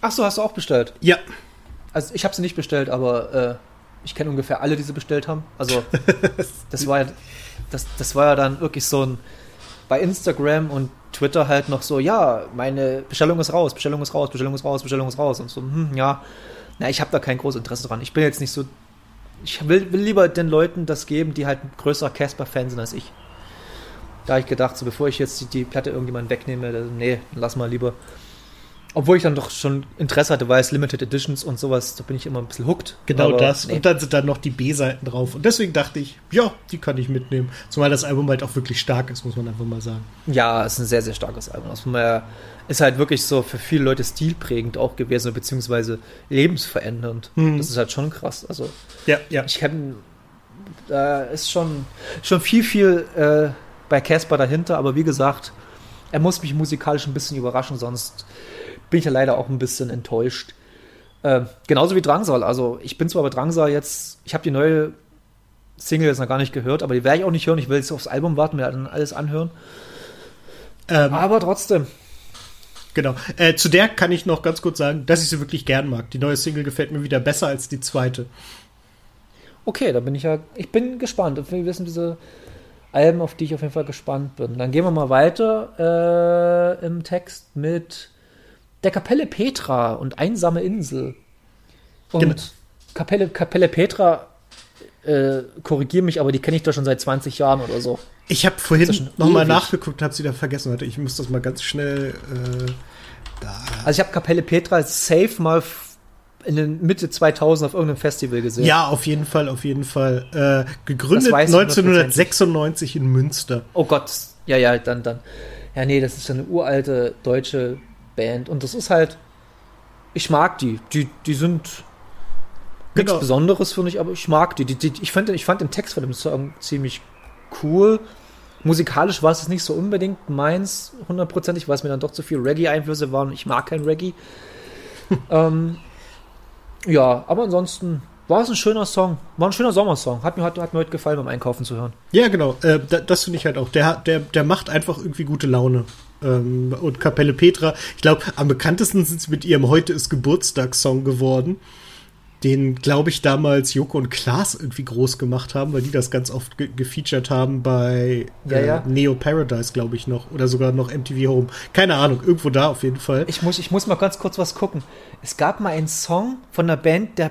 Ach so, hast du auch bestellt? Ja. Also ich habe sie nicht bestellt, aber äh, ich kenne ungefähr alle, die sie bestellt haben. Also das war ja, das, das war ja dann wirklich so ein bei Instagram und Twitter halt noch so, ja, meine Bestellung ist raus, Bestellung ist raus, Bestellung ist raus, Bestellung ist raus und so, hm, ja, na, ich habe da kein großes Interesse dran. Ich bin jetzt nicht so, ich will, will lieber den Leuten das geben, die halt größerer Casper-Fan sind als ich. Da habe ich gedacht, so bevor ich jetzt die, die Platte irgendjemand wegnehme, nee, lass mal lieber obwohl ich dann doch schon Interesse hatte, weil es Limited Editions und sowas, da bin ich immer ein bisschen hooked. Genau Aber, das. Nee. Und dann sind dann noch die B-Seiten drauf. Und deswegen dachte ich, ja, die kann ich mitnehmen. Zumal das Album halt auch wirklich stark ist, muss man einfach mal sagen. Ja, es ist ein sehr, sehr starkes Album. Das ist halt wirklich so für viele Leute stilprägend auch gewesen, beziehungsweise lebensverändernd. Mhm. Das ist halt schon krass. Also, ja, ja. Ich kenne, da ist schon, schon viel, viel äh, bei Casper dahinter. Aber wie gesagt, er muss mich musikalisch ein bisschen überraschen, sonst bin ich ja leider auch ein bisschen enttäuscht. Äh, genauso wie Drangsal. Also ich bin zwar bei Drangsal jetzt, ich habe die neue Single jetzt noch gar nicht gehört, aber die werde ich auch nicht hören. Ich will jetzt aufs Album warten, mir dann alles anhören. Ähm, aber trotzdem. Genau. Äh, zu der kann ich noch ganz kurz sagen, dass ich sie wirklich gern mag. Die neue Single gefällt mir wieder besser als die zweite. Okay, da bin ich ja, ich bin gespannt. Wir wissen diese Alben, auf die ich auf jeden Fall gespannt bin. Dann gehen wir mal weiter äh, im Text mit der Kapelle Petra und Einsame Insel. Und genau. Kapelle, Kapelle Petra, äh, korrigiere mich, aber die kenne ich doch schon seit 20 Jahren oder so. Ich habe vorhin nochmal nachgeguckt, habe sie da vergessen. Warte, ich muss das mal ganz schnell. Äh, da. Also ich habe Kapelle Petra safe mal in den Mitte 2000 auf irgendeinem Festival gesehen. Ja, auf jeden Fall, auf jeden Fall. Äh, gegründet 1996 in Münster. Oh Gott, ja, ja, dann, dann. Ja, nee, das ist eine uralte deutsche Band. Und das ist halt, ich mag die. Die, die sind nichts genau. Besonderes, finde ich, aber ich mag die. die, die ich, fand, ich fand den Text von dem Song ziemlich cool. Musikalisch war es nicht so unbedingt meins, hundertprozentig, weil es mir dann doch zu viel Reggae-Einflüsse waren. Ich mag kein Reggae. ähm, ja, aber ansonsten war es ein schöner Song. War ein schöner Sommersong. Hat mir, hat, hat mir heute gefallen beim Einkaufen zu hören. Ja, genau. Äh, das finde ich halt auch. Der, der, der macht einfach irgendwie gute Laune ähm, und Kapelle Petra. Ich glaube, am bekanntesten sind sie mit ihrem Heute ist Geburtstagssong geworden. Den, glaube ich, damals Joko und Klaas irgendwie groß gemacht haben, weil die das ganz oft ge gefeatured haben bei ja, äh, ja. Neo Paradise, glaube ich, noch. Oder sogar noch MTV Home. Keine Ahnung, irgendwo da auf jeden Fall. Ich muss, ich muss mal ganz kurz was gucken. Es gab mal einen Song von einer Band, der.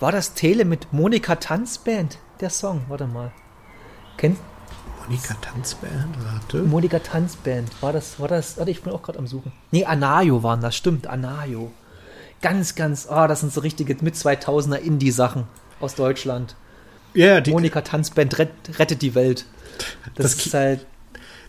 War das Tele mit Monika Tanzband? Der Song, warte mal. Kennt, Monika Tanzband, warte. Monika Tanzband, war das, war das, warte, ich bin auch gerade am Suchen. Nee, Anayo waren das, stimmt, Anayo. Ganz, ganz, oh, das sind so richtige mit 2000er Indie-Sachen aus Deutschland. Ja, die, Monika Tanzband rett, rettet die Welt. Das, das ist halt.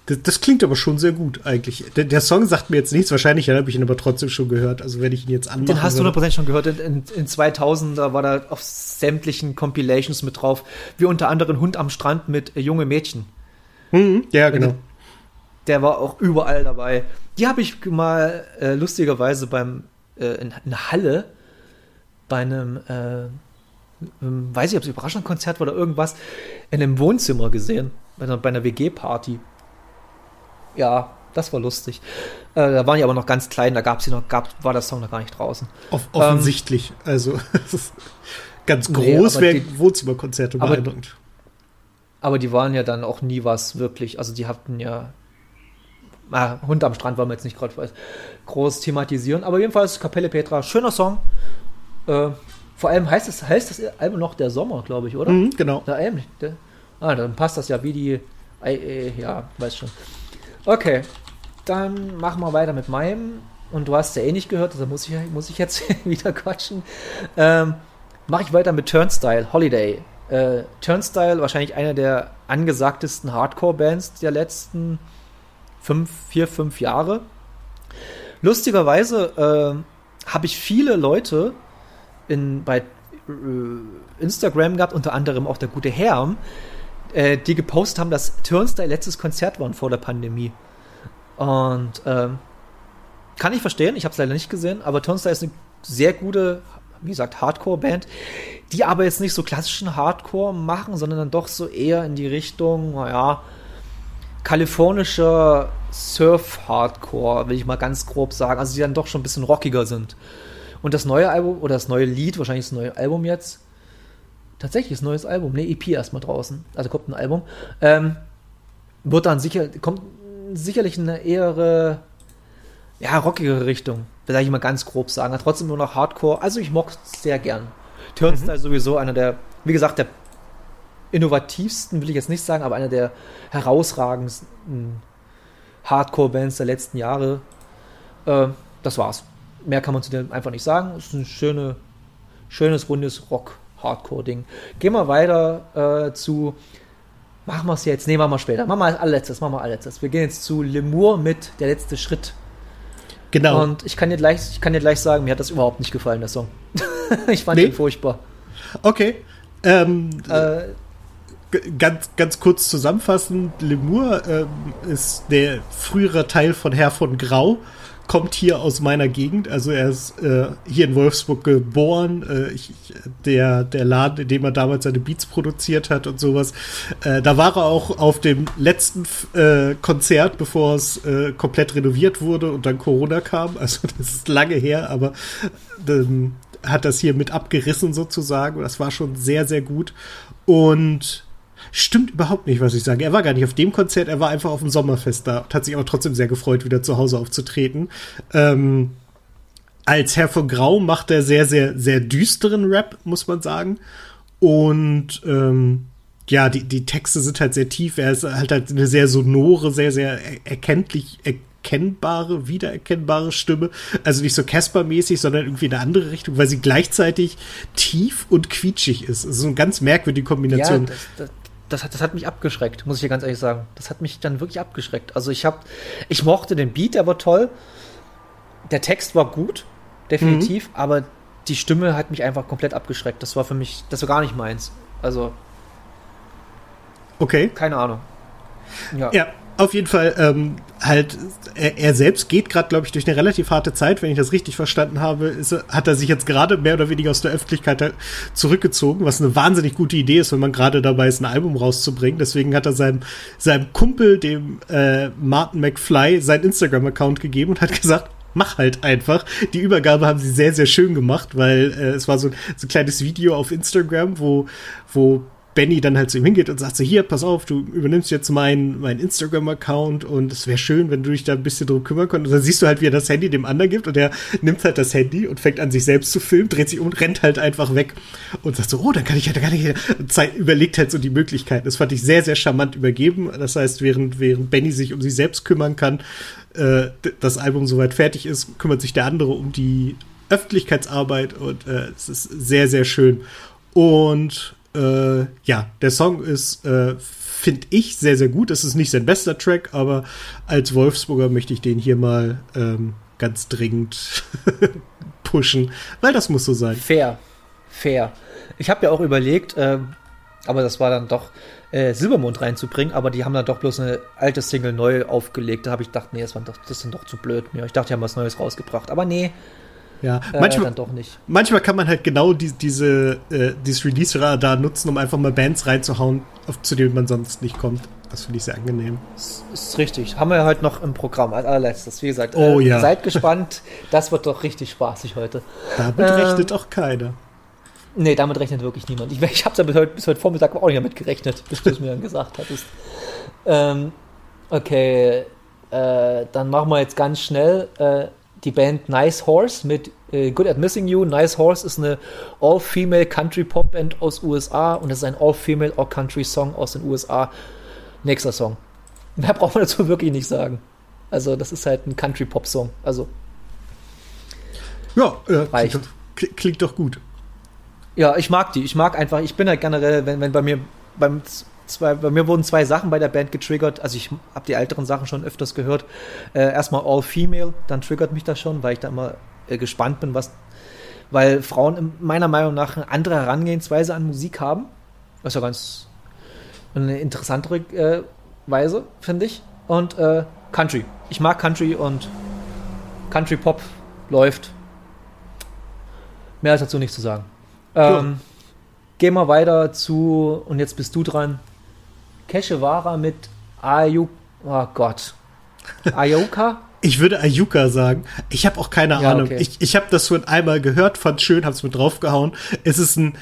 Das, das, klingt aber schon sehr gut eigentlich. Der, der, Song sagt mir jetzt nichts, wahrscheinlich habe ich ihn aber trotzdem schon gehört. Also wenn ich ihn jetzt anmache. Den hast du 100% schon gehört. In, in, in 2000 da war da auf sämtlichen Compilations mit drauf, wie unter anderem Hund am Strand mit äh, junge Mädchen. Mhm, ja, genau. Der war auch überall dabei. Die habe ich mal äh, lustigerweise beim äh, in, in der Halle bei einem, äh, weiß ich, ob es ein Überraschungskonzert war oder irgendwas, in einem Wohnzimmer gesehen, bei einer, einer WG-Party. Ja, das war lustig. Äh, da waren die aber noch ganz klein, da gab sie noch, gab, war der Song noch gar nicht draußen. Off offensichtlich. Ähm, also ganz groß nee, wäre Wohnzimmerkonzerte beeindruckend. Aber die waren ja dann auch nie was wirklich. Also die hatten ja Ah, Hund am Strand wollen wir jetzt nicht gerade groß thematisieren, aber jedenfalls Kapelle Petra, schöner Song. Äh, vor allem heißt es heißt das Album noch der Sommer, glaube ich, oder? Mhm, genau. Der Album, der, ah, dann passt das ja wie die. Äh, ja, weiß schon. Okay, dann machen wir weiter mit meinem. Und du hast ja eh nicht gehört, also muss ich, muss ich jetzt wieder quatschen. Ähm, Mache ich weiter mit Turnstyle, Holiday. Äh, Turnstyle, wahrscheinlich eine der angesagtesten Hardcore-Bands der letzten fünf, vier, fünf Jahre. Lustigerweise äh, habe ich viele Leute in, bei äh, Instagram gehabt, unter anderem auch der gute Herm, äh, die gepostet haben, dass Turnstyle letztes Konzert waren vor der Pandemie. Und ähm, kann ich verstehen, ich habe es leider nicht gesehen, aber Turnstyle ist eine sehr gute, wie gesagt, Hardcore-Band, die aber jetzt nicht so klassischen Hardcore machen, sondern dann doch so eher in die Richtung, naja, kalifornischer Surf-Hardcore, will ich mal ganz grob sagen. Also die dann doch schon ein bisschen rockiger sind. Und das neue Album, oder das neue Lied, wahrscheinlich das neue Album jetzt, tatsächlich das neues Album, ne, EP erstmal draußen, also kommt ein Album, ähm, wird dann sicher, kommt sicherlich in eine eher, ja, rockigere Richtung, will ich mal ganz grob sagen. Aber trotzdem nur noch Hardcore, also ich mochte es sehr gern. Turnstyle mhm. sowieso einer der, wie gesagt, der innovativsten, will ich jetzt nicht sagen, aber einer der herausragendsten Hardcore-Bands der letzten Jahre. Äh, das war's. Mehr kann man zu dem einfach nicht sagen. Es ist ein schöne, schönes, rundes Rock-Hardcore-Ding. Gehen wir weiter äh, zu. Machen wir es jetzt? Nee, machen wir später. Machen wir als allerletztes. Machen wir allerletztes. Wir gehen jetzt zu Lemur mit Der letzte Schritt. Genau. Und ich kann dir gleich, ich kann dir gleich sagen, mir hat das überhaupt nicht gefallen, der Song. ich fand nee. ihn furchtbar. Okay. Ähm, äh, ganz, ganz kurz zusammenfassend, Lemur ähm, ist der frühere Teil von Herr von Grau, kommt hier aus meiner Gegend, also er ist äh, hier in Wolfsburg geboren, äh, ich, der, der Laden, in dem er damals seine Beats produziert hat und sowas. Äh, da war er auch auf dem letzten äh, Konzert, bevor es äh, komplett renoviert wurde und dann Corona kam, also das ist lange her, aber ähm, hat das hier mit abgerissen sozusagen. Das war schon sehr, sehr gut. Und Stimmt überhaupt nicht, was ich sage. Er war gar nicht auf dem Konzert, er war einfach auf dem Sommerfest da und hat sich aber trotzdem sehr gefreut, wieder zu Hause aufzutreten. Ähm, als Herr von Grau macht er sehr, sehr, sehr düsteren Rap, muss man sagen. Und ähm, ja, die, die Texte sind halt sehr tief. Er ist halt, halt eine sehr sonore, sehr, sehr erkenntlich, erkennbare, wiedererkennbare Stimme. Also nicht so Casper-mäßig, sondern irgendwie in eine andere Richtung, weil sie gleichzeitig tief und quietschig ist. Ist so eine ganz merkwürdige Kombination. Ja, das, das, das hat, das hat mich abgeschreckt, muss ich dir ganz ehrlich sagen. Das hat mich dann wirklich abgeschreckt. Also ich habe, ich mochte den Beat, der war toll. Der Text war gut, definitiv, mhm. aber die Stimme hat mich einfach komplett abgeschreckt. Das war für mich, das war gar nicht meins. Also. Okay. Keine Ahnung. Ja. ja auf jeden Fall ähm, halt, er, er selbst geht gerade, glaube ich, durch eine relativ harte Zeit. Wenn ich das richtig verstanden habe, ist, hat er sich jetzt gerade mehr oder weniger aus der Öffentlichkeit zurückgezogen, was eine wahnsinnig gute Idee ist, wenn man gerade dabei ist, ein Album rauszubringen. Deswegen hat er seinem, seinem Kumpel, dem äh, Martin McFly, seinen Instagram-Account gegeben und hat gesagt, mach halt einfach. Die Übergabe haben sie sehr, sehr schön gemacht, weil äh, es war so, so ein kleines Video auf Instagram, wo, wo Benny dann halt zu ihm hingeht und sagt so, hier, pass auf, du übernimmst jetzt meinen mein Instagram-Account und es wäre schön, wenn du dich da ein bisschen drum kümmern könntest. Und dann siehst du halt, wie er das Handy dem anderen gibt und er nimmt halt das Handy und fängt an, sich selbst zu filmen, dreht sich um und rennt halt einfach weg und sagt so, oh, dann kann ich ja, dann kann ich ja, überlegt halt so die Möglichkeiten. Das fand ich sehr, sehr charmant übergeben. Das heißt, während, während Benny sich um sich selbst kümmern kann, äh, das Album soweit fertig ist, kümmert sich der andere um die Öffentlichkeitsarbeit und äh, es ist sehr, sehr schön. Und äh, ja, der Song ist, äh, finde ich, sehr, sehr gut. Es ist nicht sein bester Track, aber als Wolfsburger möchte ich den hier mal ähm, ganz dringend pushen, weil das muss so sein. Fair, fair. Ich habe ja auch überlegt, äh, aber das war dann doch äh, Silbermond reinzubringen, aber die haben dann doch bloß eine alte Single neu aufgelegt. Da habe ich gedacht, nee, das, war doch, das sind doch zu blöd mir. Ich dachte, die haben was Neues rausgebracht, aber nee, ja, äh, manchmal, dann doch nicht. manchmal kann man halt genau die, diese, äh, dieses Release-Radar nutzen, um einfach mal Bands reinzuhauen, auf, zu denen man sonst nicht kommt. Das finde ich sehr angenehm. Das ist richtig. Haben wir ja heute noch im Programm als allerletztes. Wie gesagt, oh, äh, ja. seid gespannt. Das wird doch richtig spaßig heute. Damit ähm, rechnet auch keiner. Nee, damit rechnet wirklich niemand. Ich, ich habe ja bis heute, bis heute Vormittag auch nicht damit gerechnet, bis du es mir dann gesagt hattest. Ähm, okay, Äh, dann machen wir jetzt ganz schnell äh, die Band Nice Horse mit äh, Good at Missing You. Nice Horse ist eine All-Female Country Pop Band aus USA und es ist ein All-Female All-Country Song aus den USA. Nächster Song. Mehr braucht man dazu wirklich nicht sagen. Also, das ist halt ein Country Pop Song. Also. Ja, äh, klingt, doch, klingt doch gut. Ja, ich mag die. Ich mag einfach, ich bin halt generell, wenn, wenn bei mir beim zwei, bei mir wurden zwei Sachen bei der Band getriggert. Also ich habe die älteren Sachen schon öfters gehört. Äh, erstmal All Female, dann triggert mich das schon, weil ich da immer äh, gespannt bin, was, weil Frauen meiner Meinung nach eine andere Herangehensweise an Musik haben. Was ja ganz eine interessantere äh, Weise, finde ich. Und äh, Country. Ich mag Country und Country Pop läuft. Mehr als dazu nichts zu sagen. Ähm, Gehen wir weiter zu, und jetzt bist du dran. Keshewara mit Ayuk. Oh Gott. Ayuka? Ich würde Ayuka sagen. Ich habe auch keine ja, Ahnung. Okay. Ich, ich habe das schon einmal gehört, fand schön, habe es mit draufgehauen. Es ist ein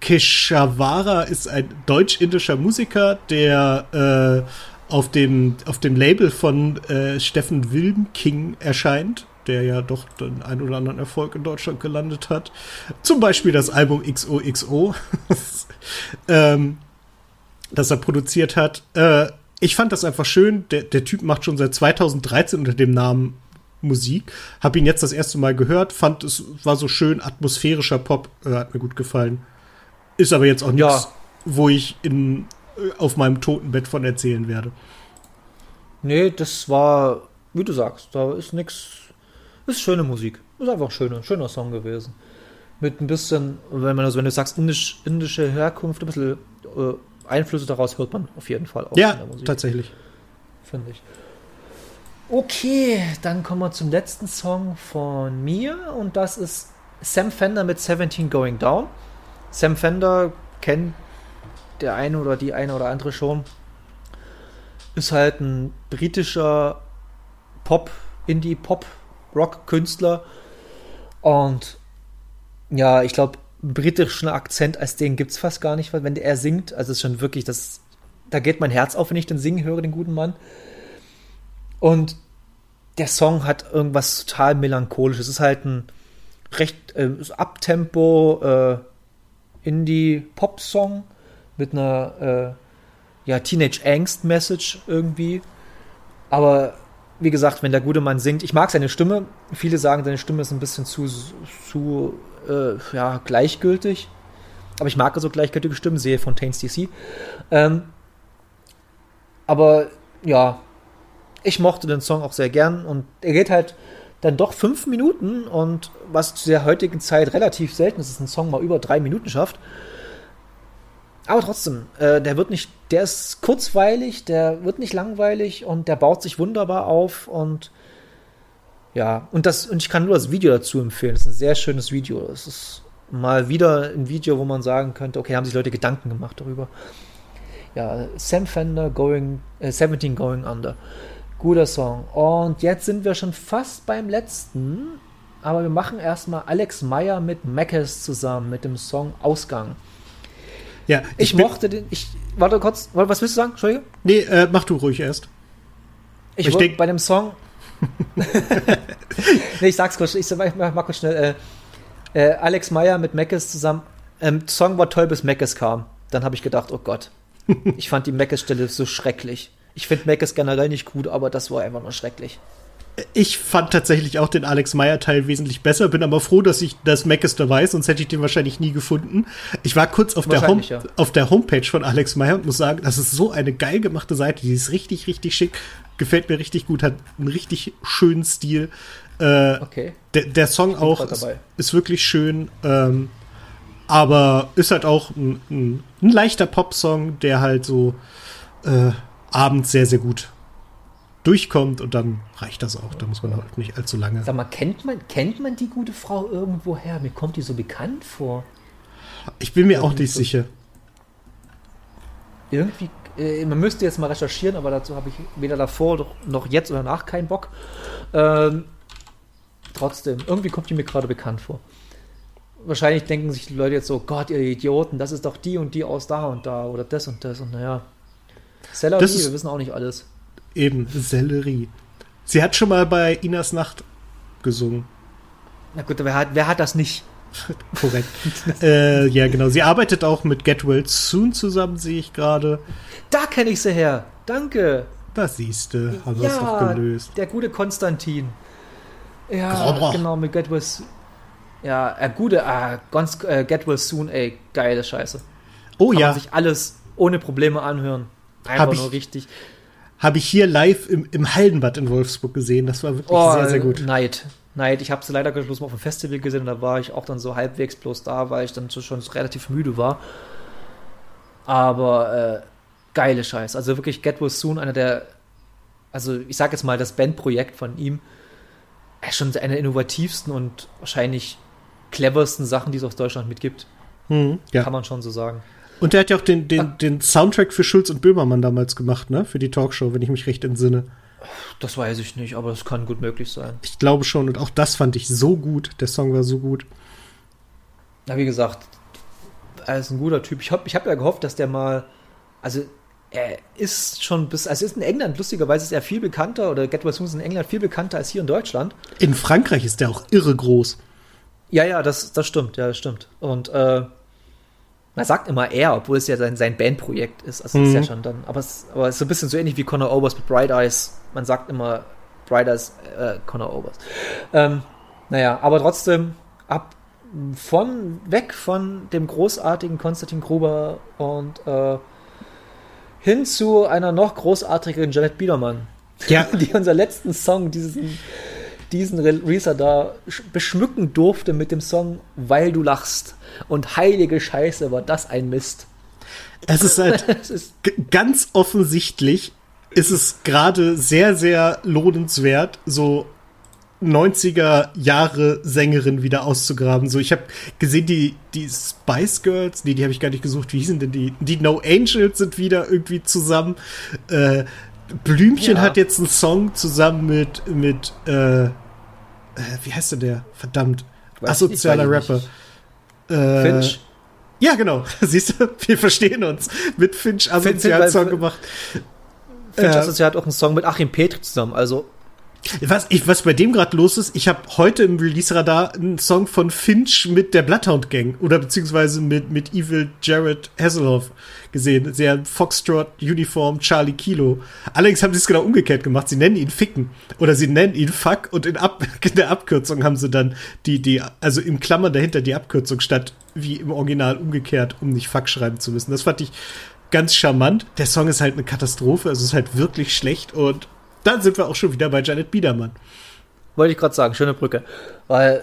Keshawara ist ein deutsch-indischer Musiker, der äh, auf dem auf dem Label von äh, Steffen Wilmking erscheint der ja doch den ein oder anderen Erfolg in Deutschland gelandet hat. Zum Beispiel das Album XOXO, ähm, das er produziert hat. Äh, ich fand das einfach schön. Der, der Typ macht schon seit 2013 unter dem Namen Musik. Hab ihn jetzt das erste Mal gehört, fand es war so schön atmosphärischer Pop, äh, hat mir gut gefallen. Ist aber jetzt auch nichts, ja. wo ich in, äh, auf meinem Totenbett von erzählen werde. Nee, das war, wie du sagst, da ist nichts ist schöne Musik. Ist einfach schöner, schöner Song gewesen. Mit ein bisschen, wenn man also, wenn du sagst, indisch, indische Herkunft, ein bisschen äh, Einflüsse daraus hört man auf jeden Fall auch ja, in der Musik. tatsächlich. Finde ich. Okay, dann kommen wir zum letzten Song von mir und das ist Sam Fender mit 17 Going Down. Sam Fender kennt der eine oder die eine oder andere schon. Ist halt ein britischer Pop, Indie-Pop Rock-Künstler. Und ja, ich glaube, britischen Akzent als den gibt es fast gar nicht, weil wenn er singt, also es ist schon wirklich, das, da geht mein Herz auf, wenn ich den singen höre, den guten Mann. Und der Song hat irgendwas total melancholisches. Es ist halt ein recht äh, Abtempo äh, Indie-Pop-Song mit einer äh, ja, Teenage-Angst-Message irgendwie. Aber wie gesagt, wenn der gute Mann singt, ich mag seine Stimme. Viele sagen, seine Stimme ist ein bisschen zu, zu äh, ja, gleichgültig. Aber ich mag so gleichgültige Stimmen, sehe Fontaine's DC. Ähm, aber ja, ich mochte den Song auch sehr gern und er geht halt dann doch fünf Minuten und was zu der heutigen Zeit relativ selten ist, dass ein Song mal über drei Minuten schafft. Aber trotzdem, äh, der wird nicht, der ist kurzweilig, der wird nicht langweilig und der baut sich wunderbar auf und ja, und das, und ich kann nur das Video dazu empfehlen. Das ist ein sehr schönes Video. Es ist mal wieder ein Video, wo man sagen könnte, okay, haben sich Leute Gedanken gemacht darüber. Ja, Sam Fender Going, äh, 17 Going Under. Guter Song. Und jetzt sind wir schon fast beim letzten. Aber wir machen erstmal Alex Meyer mit Mackes zusammen mit dem Song Ausgang. Ja, ich, ich mochte den. Ich, warte kurz, was willst du sagen? Entschuldige? Nee, äh, mach du ruhig erst. Ich, ich denke bei dem Song. nee, ich sag's kurz, ich, mach kurz schnell. Äh, äh, Alex Meyer mit Meckes zusammen. Ähm, Song war toll, bis Meckes kam. Dann habe ich gedacht, oh Gott. ich fand die Meckes-Stelle so schrecklich. Ich finde Meckes generell nicht gut, aber das war einfach nur schrecklich. Ich fand tatsächlich auch den Alex Meyer Teil wesentlich besser, bin aber froh, dass ich das Mac ist dabei, sonst hätte ich den wahrscheinlich nie gefunden. Ich war kurz auf der, Home ja. auf der Homepage von Alex Meyer und muss sagen, das ist so eine geil gemachte Seite, die ist richtig, richtig schick, gefällt mir richtig gut, hat einen richtig schönen Stil. Äh, okay. Der, der Song auch ist, ist, wirklich schön, ähm, aber ist halt auch ein, ein, ein leichter Popsong, der halt so äh, abends sehr, sehr gut durchkommt und dann reicht das auch. Da muss man halt nicht allzu lange. Sag mal, kennt man, kennt man die gute Frau irgendwoher? Mir kommt die so bekannt vor. Ich bin mir Irgendwie auch nicht so sicher. Irgendwie, äh, man müsste jetzt mal recherchieren, aber dazu habe ich weder davor noch jetzt oder nach keinen Bock. Ähm, trotzdem, irgendwie kommt die mir gerade bekannt vor. Wahrscheinlich denken sich die Leute jetzt so, Gott, ihr Idioten, das ist doch die und die aus da und da oder das und das und naja. Seller, wir wissen auch nicht alles Eben, Sellerie. Sie hat schon mal bei Inas Nacht gesungen. Na gut, wer hat, wer hat das nicht? Korrekt. äh, ja, genau. Sie arbeitet auch mit Get Well Soon zusammen, sehe ich gerade. Da kenne ich sie her. Danke. Das siehst du, haben wir es doch gelöst. Der gute Konstantin. Ja, Grobber. genau, mit Get Well Soon. Ja, äh, gute, äh, ganz, äh, Get Well Soon, ey, geile Scheiße. Oh Kann ja, man sich alles ohne Probleme anhören. Einfach Hab ich- nur richtig. habe ich hier live im, im Haldenbad in Wolfsburg gesehen. Das war wirklich Oh, sehr, sehr gut. Neid. Neid. Ich habe sie leider bloß mal auf dem Festival gesehen und da war ich auch dann so halbwegs bloß da, weil ich dann so schon relativ müde war. Aber äh, geile Scheiß. Also wirklich Get Well Soon, einer der, also ich sag jetzt mal, das Bandprojekt von ihm, ist schon einer der innovativsten und wahrscheinlich cleversten Sachen, die es aus Deutschland mitgibt. Hm, ja. Kann man schon so sagen. Und der hat ja auch den, den, den Soundtrack für Schulz und Böhmermann damals gemacht, ne? Für die Talkshow, wenn ich mich recht entsinne. Das weiß ich nicht, aber das kann gut möglich sein. Ich glaube schon. Und auch das fand ich so gut. Der Song war so gut. Na, wie gesagt, er ist ein guter Typ. Ich habe ich hab ja gehofft, dass der mal, also er ist schon bis, also ist in England, lustigerweise ist er viel bekannter, oder Get Well Soon ist in England viel bekannter als hier in Deutschland. In Frankreich ist der auch irre groß. Ja, ja, das, das stimmt, ja, das stimmt. Und äh, man sagt immer er, obwohl es ja sein, sein Bandprojekt ist. Also es ist Mhm. ja schon dann, aber es, aber es ist so ein bisschen so ähnlich wie Conor Obers mit Bright Eyes. Man sagt immer Eyes, äh, Conor Obers. Ähm, naja, aber trotzdem ab von weg von dem großartigen Konstantin Gruber und äh, hin zu einer noch großartigeren Janet Biedermann Ja, die unser letzten Song, diesen, diesen Releaser da sch- beschmücken durfte mit dem Song Weil du lachst. Und heilige Scheiße, war das ein Mist. es ist halt ist, ganz offensichtlich ist es gerade sehr, sehr lohnenswert, so 90er Jahre Sängerin wieder auszugraben. So, ich habe gesehen, die, die Spice Girls, nee, die habe ich gar nicht gesucht. Wie hießen denn die? Die No Angels sind wieder irgendwie zusammen. Äh, Blümchen Ja. hat jetzt einen Song zusammen mit, mit äh, äh, wie heißt denn der? Verdammt. Weiß Asozialer Rapper. Äh, Finch. Ja, genau. Siehst du, wir verstehen uns. Mit Finch Asozial-Song weil- gemacht. Finch äh, Assoziat hat auch einen Song mit Achim Petri zusammen. Also, Was, ich, was bei dem gerade los ist, ich habe heute im Release-Radar einen Song von Finch mit der Bloodhound Gang oder beziehungsweise mit, mit Evil Jared Hasselhoff gesehen. Sehr Foxtrot-Uniform Charlie Kilo. Allerdings haben sie es genau umgekehrt gemacht. Sie nennen ihn Ficken oder sie nennen ihn Fuck und in, Ab in der Abkürzung haben sie dann die, die, also im Klammern dahinter die Abkürzung statt wie im Original umgekehrt, um nicht Fuck schreiben zu müssen. Das fand ich ganz charmant. Der Song ist halt eine Katastrophe, also es ist halt wirklich schlecht und dann sind wir auch schon wieder bei Janet Biedermann. wollte ich gerade sagen, schöne Brücke. Weil,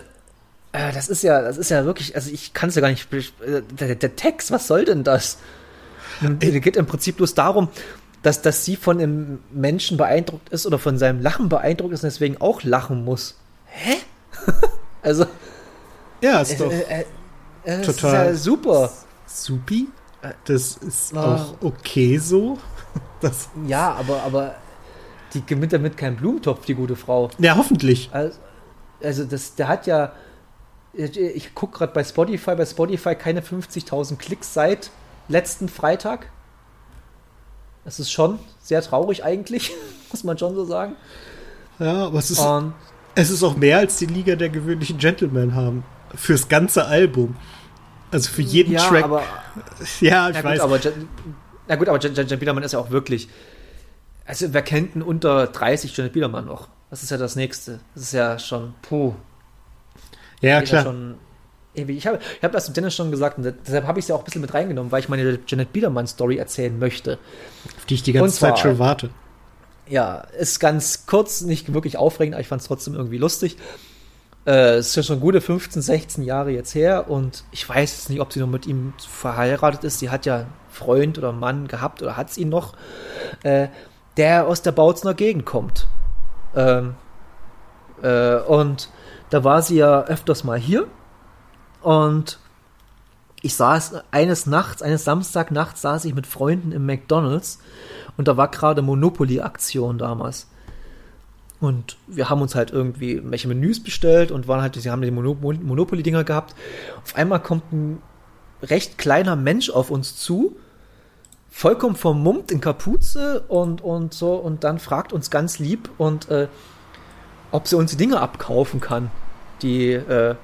äh, das ist ja, das ist ja wirklich, also ich kann es ja gar nicht, äh, der, der Text, was soll denn das? Es geht im Prinzip bloß darum, dass, dass sie von einem Menschen beeindruckt ist oder von seinem Lachen beeindruckt ist und deswegen auch lachen muss. Hä? also, Ja, ist äh, doch äh, äh, total- ist ja super. supi. Das ist Ah. auch okay so. Das, Ja, aber, aber die gewinnt damit keinen Blumentopf, die gute Frau. ja, hoffentlich. Also, also das, der hat ja, ich, gucke gerade bei Spotify, bei Spotify keine 50.000 Klicks seit letzten Freitag. Das ist schon sehr traurig eigentlich, muss man schon so sagen. Ja, aber es ist, Und es ist auch mehr als die Liga der gewöhnlichen Gentlemen haben. Fürs ganze Album. Also für jeden ja, Track. aber, ja, ich weiß. gut, aber, Jan- na gut, aber Jan, Jan, Jan Biedermann ist ja auch wirklich, also wer kennt denn unter 30 Janet Biedermann noch? Das ist ja das Nächste. Das ist ja schon, puh. ja, ja klar. schon. Ich habe ich hab das dem Dennis schon gesagt und deshalb habe ich es ja auch ein bisschen mit reingenommen, weil ich meine Janet Biedermann-Story erzählen möchte. Auf die ich die ganze zwar- Zeit schon warte. Ja, ist ganz kurz, nicht wirklich aufregend, aber ich fand es trotzdem irgendwie lustig. Äh, es ja schon gute 15, 16 Jahre jetzt her und ich weiß jetzt nicht, ob sie noch mit ihm verheiratet ist. Sie hat ja einen Freund oder einen Mann gehabt oder hat es ihn noch, äh, der aus der Bautzner Gegend kommt. Ähm, äh, und da war sie ja öfters mal hier und ich saß eines Nachts, eines Samstagnachts saß ich mit Freunden im McDonalds und da war gerade Monopoly-Aktion damals. Und wir haben uns halt irgendwie welche Menüs bestellt und waren halt, sie haben die Mono Mon- Monopoly-Dinger gehabt. Auf einmal kommt ein recht kleiner Mensch auf uns zu, vollkommen vermummt in Kapuze und, und so und dann fragt uns ganz lieb und äh, ob sie uns die Dinge abkaufen kann. Die, äh,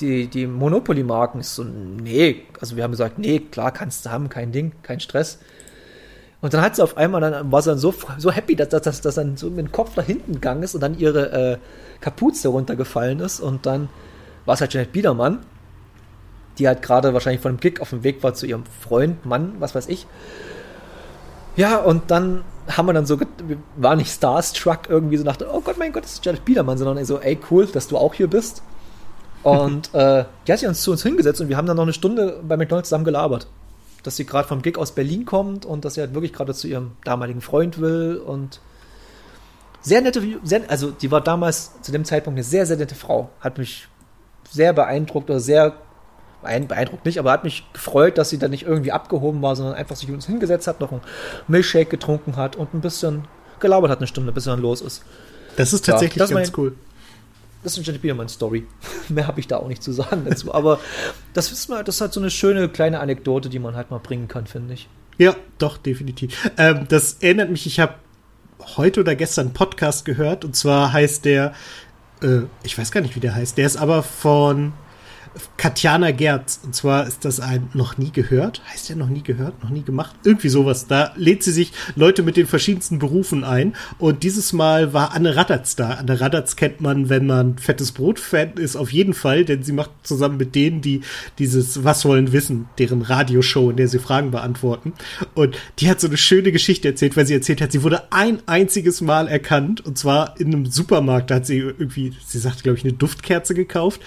die, die Monopoly-Marken ist so, nee, also wir haben gesagt, nee, klar kannst du haben, kein Ding, kein Stress. Und dann hat sie auf einmal, dann war sie dann so, so happy, dass, dass, dass dann so mit dem Kopf nach hinten gegangen ist und dann ihre äh, Kapuze runtergefallen ist und dann war es halt Janet Biedermann, die halt gerade wahrscheinlich von dem Gig auf dem Weg war zu ihrem Freund, Mann, was weiß ich. Ja, und dann haben wir dann so, wir waren nicht starstruck irgendwie so nach, oh Gott, mein Gott, das ist Janet Biedermann, sondern so, ey, cool, dass du auch hier bist. Und äh, die hat sich uns zu uns hingesetzt und wir haben dann noch eine Stunde bei McDonalds zusammen gelabert. Dass sie gerade vom Gig aus Berlin kommt und dass sie halt wirklich gerade zu ihrem damaligen Freund will und sehr nette, sehr, also die war damals zu dem Zeitpunkt eine sehr, sehr nette Frau. Hat mich sehr beeindruckt oder sehr beeindruckt nicht, aber hat mich gefreut, dass sie dann nicht irgendwie abgehoben war, sondern einfach sich uns hingesetzt hat, noch einen Milchshake getrunken hat und ein bisschen gelabert hat eine Stunde, bis sie dann los ist. Das ist tatsächlich ja, das ganz mein, cool. Das ist wieder meine Story. Mehr habe ich da auch nicht zu sagen dazu. Aber das ist mal, das ist halt so eine schöne kleine Anekdote, die man halt mal bringen kann, finde ich. Ja, doch, definitiv. Ähm, das erinnert mich, ich habe heute oder gestern einen Podcast gehört und zwar heißt der, äh, ich weiß gar nicht, wie der heißt, der ist aber von Katjana Gerz. Und zwar ist das ein noch nie gehört. Heißt der noch nie gehört? Noch nie gemacht? Irgendwie sowas. Da lädt sie sich Leute mit den verschiedensten Berufen ein. Und dieses Mal war Anne Radatz da. Anne Radatz kennt man, wenn man fettes Brot-Fan ist, auf jeden Fall, denn sie macht zusammen mit denen, die dieses Was wollen wissen, deren Radioshow, in der sie Fragen beantworten. Und die hat so eine schöne Geschichte erzählt, weil sie erzählt hat, sie wurde ein einziges Mal erkannt. Und zwar in einem Supermarkt. Da hat sie irgendwie, sie sagt, glaube ich, eine Duftkerze gekauft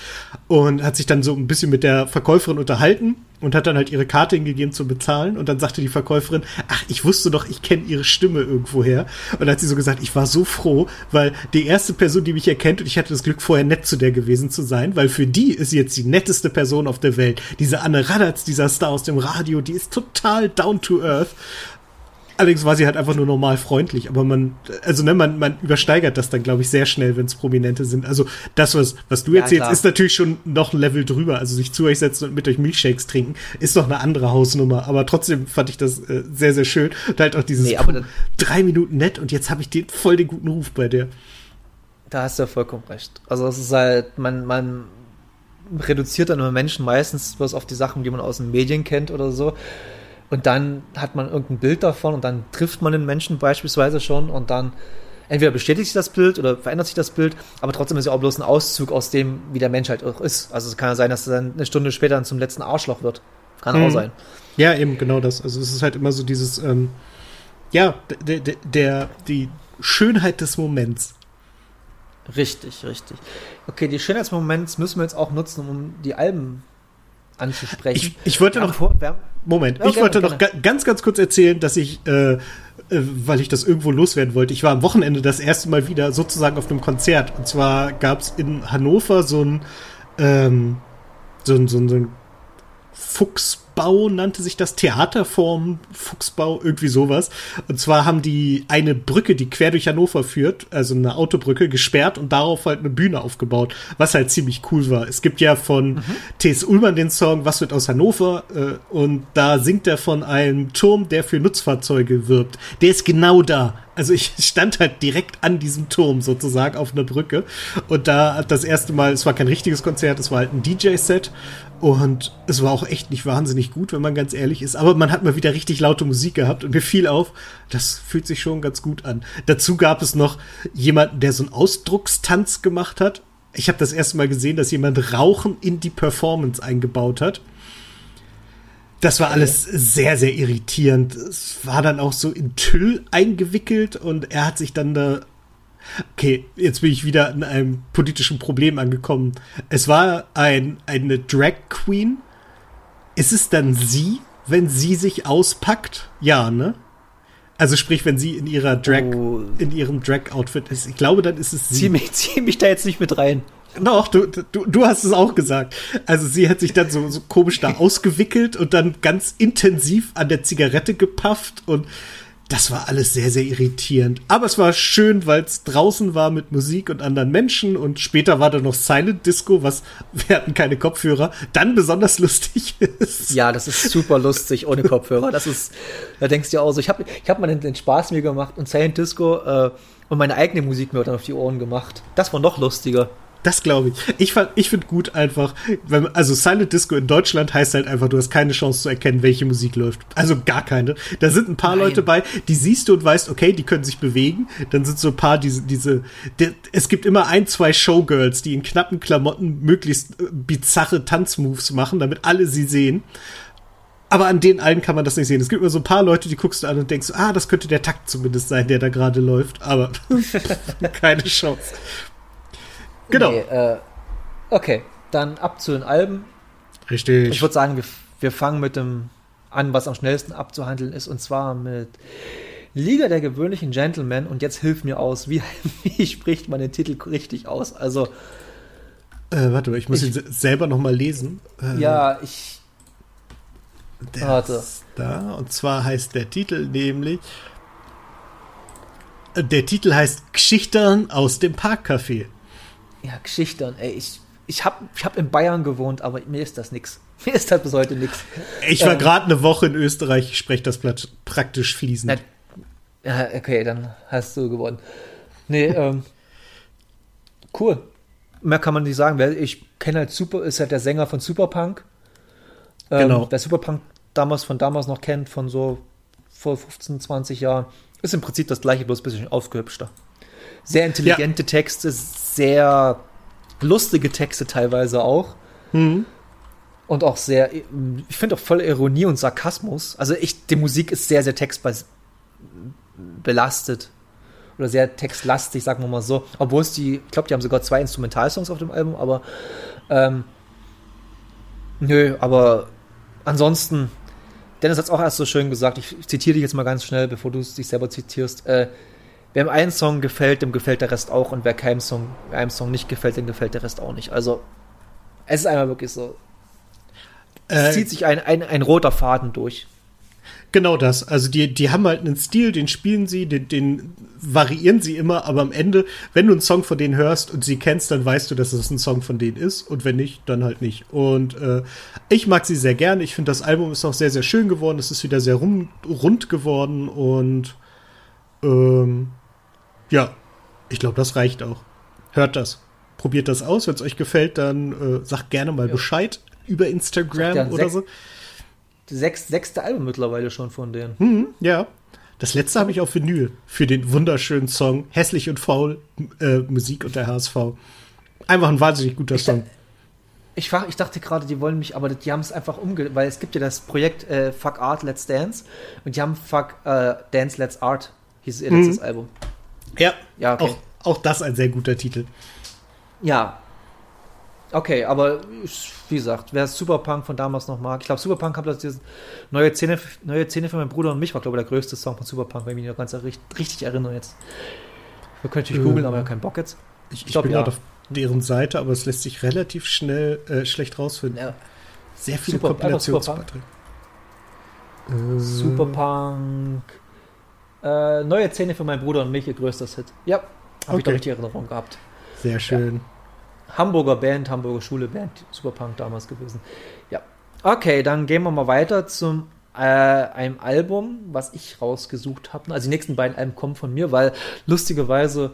und hat sich dann dann so ein bisschen mit der Verkäuferin unterhalten und hat dann halt ihre Karte hingegeben zum Bezahlen und dann sagte die Verkäuferin, ach, ich wusste doch, ich kenne ihre Stimme irgendwoher. Und dann hat sie so gesagt, ich war so froh, weil die erste Person, die mich erkennt und ich hatte das Glück, vorher nett zu der gewesen zu sein, weil für die ist jetzt die netteste Person auf der Welt. Diese Anne Radatz, dieser Star aus dem Radio, die ist total down to earth. Allerdings war sie halt einfach nur normal freundlich, aber man, also ne, man, man übersteigert das dann, glaube ich, sehr schnell, wenn es Prominente sind. Also das, was, was du erzählst, ja, ist natürlich schon noch ein Level drüber. Also sich zu euch setzen und mit euch Milchshakes trinken, ist doch eine andere Hausnummer. Aber trotzdem fand ich das äh, sehr, sehr schön. Und halt auch dieses nee, puh, drei Minuten nett und jetzt habe ich den, voll den guten Ruf bei der. Da hast du ja vollkommen recht. Also es ist halt, man, man reduziert dann immer Menschen meistens bloß auf die Sachen, die man aus den Medien kennt oder so. Und dann hat man irgendein Bild davon und dann trifft man den Menschen beispielsweise schon und dann entweder bestätigt sich das Bild oder verändert sich das Bild, aber trotzdem ist ja auch bloß ein Auszug aus dem, wie der Mensch halt auch ist. Also es kann ja sein, dass er dann eine Stunde später dann zum letzten Arschloch wird. Kann hm. auch sein. Ja, eben, genau das. Also es ist halt immer so dieses, ähm, ja, der, der, der, die Schönheit des Moments. Richtig, richtig. Okay, die Schönheit des Moments müssen wir jetzt auch nutzen, um die Alben anzusprechen. Ich, ich wollte noch. Vor, Moment, okay, ich wollte noch gerne. ganz, ganz kurz erzählen, dass ich, äh, äh, weil ich das irgendwo loswerden wollte, ich war am Wochenende das erste Mal wieder sozusagen auf einem Konzert. Und zwar gab es in Hannover so ein, ähm, so ein, so ein, so ein Fuchs Fuchsbau nannte sich das, Theaterform, Fuchsbau, irgendwie sowas. Und zwar haben die eine Brücke, die quer durch Hannover führt, also eine Autobrücke, gesperrt und darauf halt eine Bühne aufgebaut, was halt ziemlich cool war. Es gibt ja von mhm. T.S. Ullmann den Song Was wird aus Hannover? Äh, und da singt er von einem Turm, der für Nutzfahrzeuge wirbt. Der ist genau da. Also ich stand halt direkt an diesem Turm sozusagen auf einer Brücke. Und da hat das erste Mal, es war kein richtiges Konzert, es war halt ein DJ-Set. Und es war auch echt nicht wahnsinnig gut, wenn man ganz ehrlich ist. Aber man hat mal wieder richtig laute Musik gehabt und mir fiel auf, das fühlt sich schon ganz gut an. Dazu gab es noch jemanden, der so einen Ausdruckstanz gemacht hat. Ich habe das erste Mal gesehen, dass jemand Rauchen in die Performance eingebaut hat. Das war alles sehr, sehr irritierend. Es war dann auch so in Tüll eingewickelt und er hat sich dann da Okay, jetzt bin ich wieder in einem politischen Problem angekommen. Es war ein, eine Drag Queen. Ist es dann sie, wenn sie sich auspackt? Ja, ne? Also sprich, wenn sie in ihrer Drag, oh. in ihrem Drag-Outfit ist. Ich glaube, dann ist es sie. Zieh mich, zieh mich da jetzt nicht mit rein. Doch, du, du, du hast es auch gesagt. Also sie hat sich dann so, so komisch da ausgewickelt und dann ganz intensiv an der Zigarette gepafft und das war alles sehr, sehr irritierend. Aber es war schön, weil es draußen war mit Musik und anderen Menschen und später war da noch Silent Disco, was wir hatten keine Kopfhörer, dann besonders lustig ist. Ja, das ist super lustig ohne Kopfhörer. Das ist, da denkst du ja auch so, ich habe ich hab mal den, den Spaß mir gemacht und Silent Disco äh, und meine eigene Musik mir dann auf die Ohren gemacht. Das war noch lustiger. Das glaube ich. Ich, fand, ich finde gut einfach, wenn, also Silent Disco in Deutschland heißt halt einfach, du hast keine Chance zu erkennen, welche Musik läuft. Also gar keine. Da sind ein paar Nein. Leute bei, die siehst du und weißt, okay, die können sich bewegen. Dann sind so ein paar, diese, diese, die, es gibt immer ein, zwei Showgirls, die in knappen Klamotten möglichst äh, bizarre Tanzmoves machen, damit alle sie sehen. Aber an den allen kann man das nicht sehen. Es gibt immer so ein paar Leute, die guckst du an und denkst, ah, das könnte der Takt zumindest sein, der da gerade läuft. Aber keine Chance. Genau. Nee, äh, okay, dann ab zu den Alben. Richtig. Ich würde sagen, wir, wir fangen mit dem an, was am schnellsten abzuhandeln ist, und zwar mit Liga der gewöhnlichen Gentlemen. Und jetzt hilf mir aus, wie, wie spricht man den Titel richtig aus? Also. Äh, warte, ich muss ich, ihn selber nochmal lesen. Äh, ja, ich. Der warte. da. Und zwar heißt der Titel nämlich. Äh, der Titel heißt Geschichten aus dem Parkcafé ja, Geschichten, ey, ich, ich habe ich hab in Bayern gewohnt, aber mir ist das nix. Mir ist das bis heute nix. Ich war ähm, gerade eine Woche in Österreich, ich spreche das praktisch fließend. Na, ja, okay, dann hast du gewonnen. Nee, ähm, cool. Mehr kann man nicht sagen. Ich kenne halt Super, ist halt der Sänger von Superpunk. Ähm, genau. Wer Superpunk damals von damals noch kennt, von so vor 15, 20 Jahren, ist im Prinzip das gleiche, bloß ein bisschen aufgehübschter. Sehr intelligente ja. Texte, sehr lustige Texte teilweise auch. Mhm. Und auch sehr, ich finde auch voll Ironie und Sarkasmus. Also ich, die Musik ist sehr, sehr textbelastet. Oder sehr textlastig, sagen wir mal so. Obwohl es die, ich glaube, die haben sogar zwei Instrumentalsongs auf dem Album, aber ähm, nö, aber ansonsten, Dennis hat es auch erst so schön gesagt, ich, zitiere dich jetzt mal ganz schnell, bevor du es dich selber zitierst. Äh, Wem ein Song gefällt, dem gefällt der Rest auch. Und wer keinem Song, einem Song nicht gefällt, dem gefällt der Rest auch nicht. Also, es ist einfach wirklich so. Es äh, zieht sich ein, ein, ein roter Faden durch. Genau das. Also die, die haben halt einen Stil, den spielen sie, den, den variieren sie immer, aber am Ende, wenn du einen Song von denen hörst und sie kennst, dann weißt du, dass es ein Song von denen ist und wenn nicht, dann halt nicht. Und äh, ich mag sie sehr gerne. Ich finde, das Album ist auch sehr, sehr schön geworden. Es ist wieder sehr rum, rund geworden und ähm, ja, ich glaube, das reicht auch. Hört das. Probiert das aus. Wenn es euch gefällt, dann äh, sagt gerne mal ja. Bescheid über Instagram oder so. Sechs, sechste Album mittlerweile schon von denen. Mhm, ja. Das letzte habe ich auf Vinyl für den wunderschönen Song Hässlich und Faul, äh, Musik und der HSV. Einfach ein wahnsinnig guter ich Song. Ich, ich dachte gerade, die wollen mich, aber die haben es einfach umge... Weil es gibt ja das Projekt äh, Fuck Art, Let's Dance. Und die haben Fuck äh, Dance, Let's Art, hieß ihr letztes mhm. Album. Ja, ja okay. auch, auch das ein sehr guter Titel. Ja. Okay, aber wie gesagt, wer Superpunk von damals noch mag, ich glaube, Superpunk hat das neue Szene, neue Szene für meinen Bruder und mich war, glaube ich, der größte Song von Superpunk, wenn ich mich noch ganz richtig, erinnere jetzt. Wir können natürlich äh, googeln, aber ich habe keinen Bock jetzt. Ich, ich, ich bin ja. auf deren Seite, aber es lässt sich relativ schnell äh, schlecht rausfinden. Ja. Sehr viele Super, Kompilationsbeiträge. Superpunk. Superpunk. Äh, neue Szene für meinen Bruder und mich, ihr größtes Hit. Ja, habe okay. ich doch richtig Erinnerung gehabt. Sehr schön. Ja. Hamburger Band, Hamburger Schule Band, Superpunk damals gewesen. Ja. Okay, dann gehen wir mal weiter zum äh, einem Album, was ich rausgesucht habe. Also die nächsten beiden Alben kommen von mir, weil lustigerweise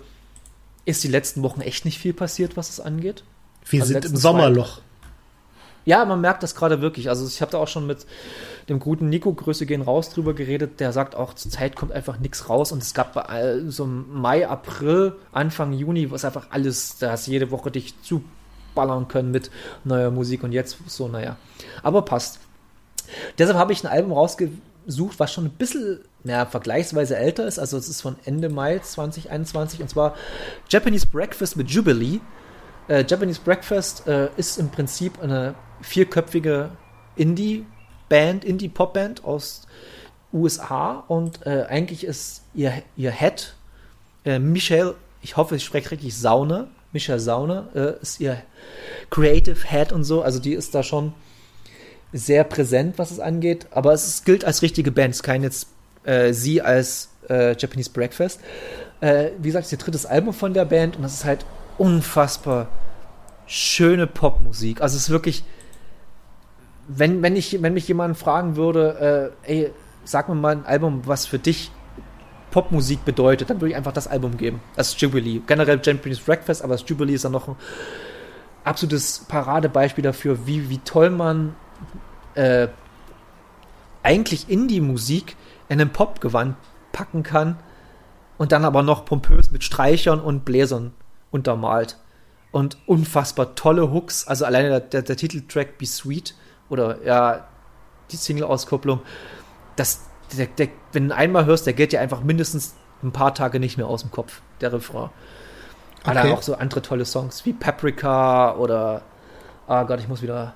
ist die letzten Wochen echt nicht viel passiert, was es angeht. Wir also sind im Sommerloch. Ja, man merkt das gerade wirklich. Also ich habe da auch schon mit dem guten Nico, Grüße gehen raus, drüber geredet. Der sagt auch, zur Zeit kommt einfach nichts raus. Und es gab bei so Mai, April, Anfang Juni, was einfach alles, da hast jede Woche dich zuballern können mit neuer Musik. Und jetzt so, naja. Aber passt. Deshalb habe ich ein Album rausgesucht, was schon ein bisschen ja, vergleichsweise älter ist. Also es ist von Ende Mai 2021 und zwar Japanese Breakfast mit Jubilee. Äh, Japanese Breakfast äh, ist im Prinzip eine vierköpfige Indie-Band, Indie-Pop-Band aus USA und äh, eigentlich ist ihr, ihr Head äh, Michelle, ich hoffe, ich spreche richtig, Saune, Michelle Saune äh, ist ihr Creative Head und so, also die ist da schon sehr präsent, was es angeht, aber es ist, gilt als richtige Band, es ist kein jetzt äh, sie als äh, Japanese Breakfast. Äh, wie gesagt, das ist ihr drittes Album von der Band und das ist halt unfassbar schöne Popmusik. Also es ist wirklich, wenn, wenn, ich, wenn mich jemand fragen würde, äh, ey, sag mir mal ein Album, was für dich Popmusik bedeutet, dann würde ich einfach das Album geben. Das ist Jubilee. Generell Japanese Breakfast, aber das Jubilee ist dann noch ein absolutes Paradebeispiel dafür, wie, wie toll man äh, eigentlich Indie-Musik in einen Popgewand packen kann und dann aber noch pompös mit Streichern und Bläsern untermalt. Und unfassbar tolle Hooks. Also alleine der, der, der Titeltrack Be Sweet oder ja, die Single-Auskopplung, das, der, der, wenn du einmal hörst, der geht ja einfach mindestens ein paar Tage nicht mehr aus dem Kopf, der Refrain. Okay. Aber auch so andere tolle Songs wie Paprika oder Ah oh Gott, ich muss wieder.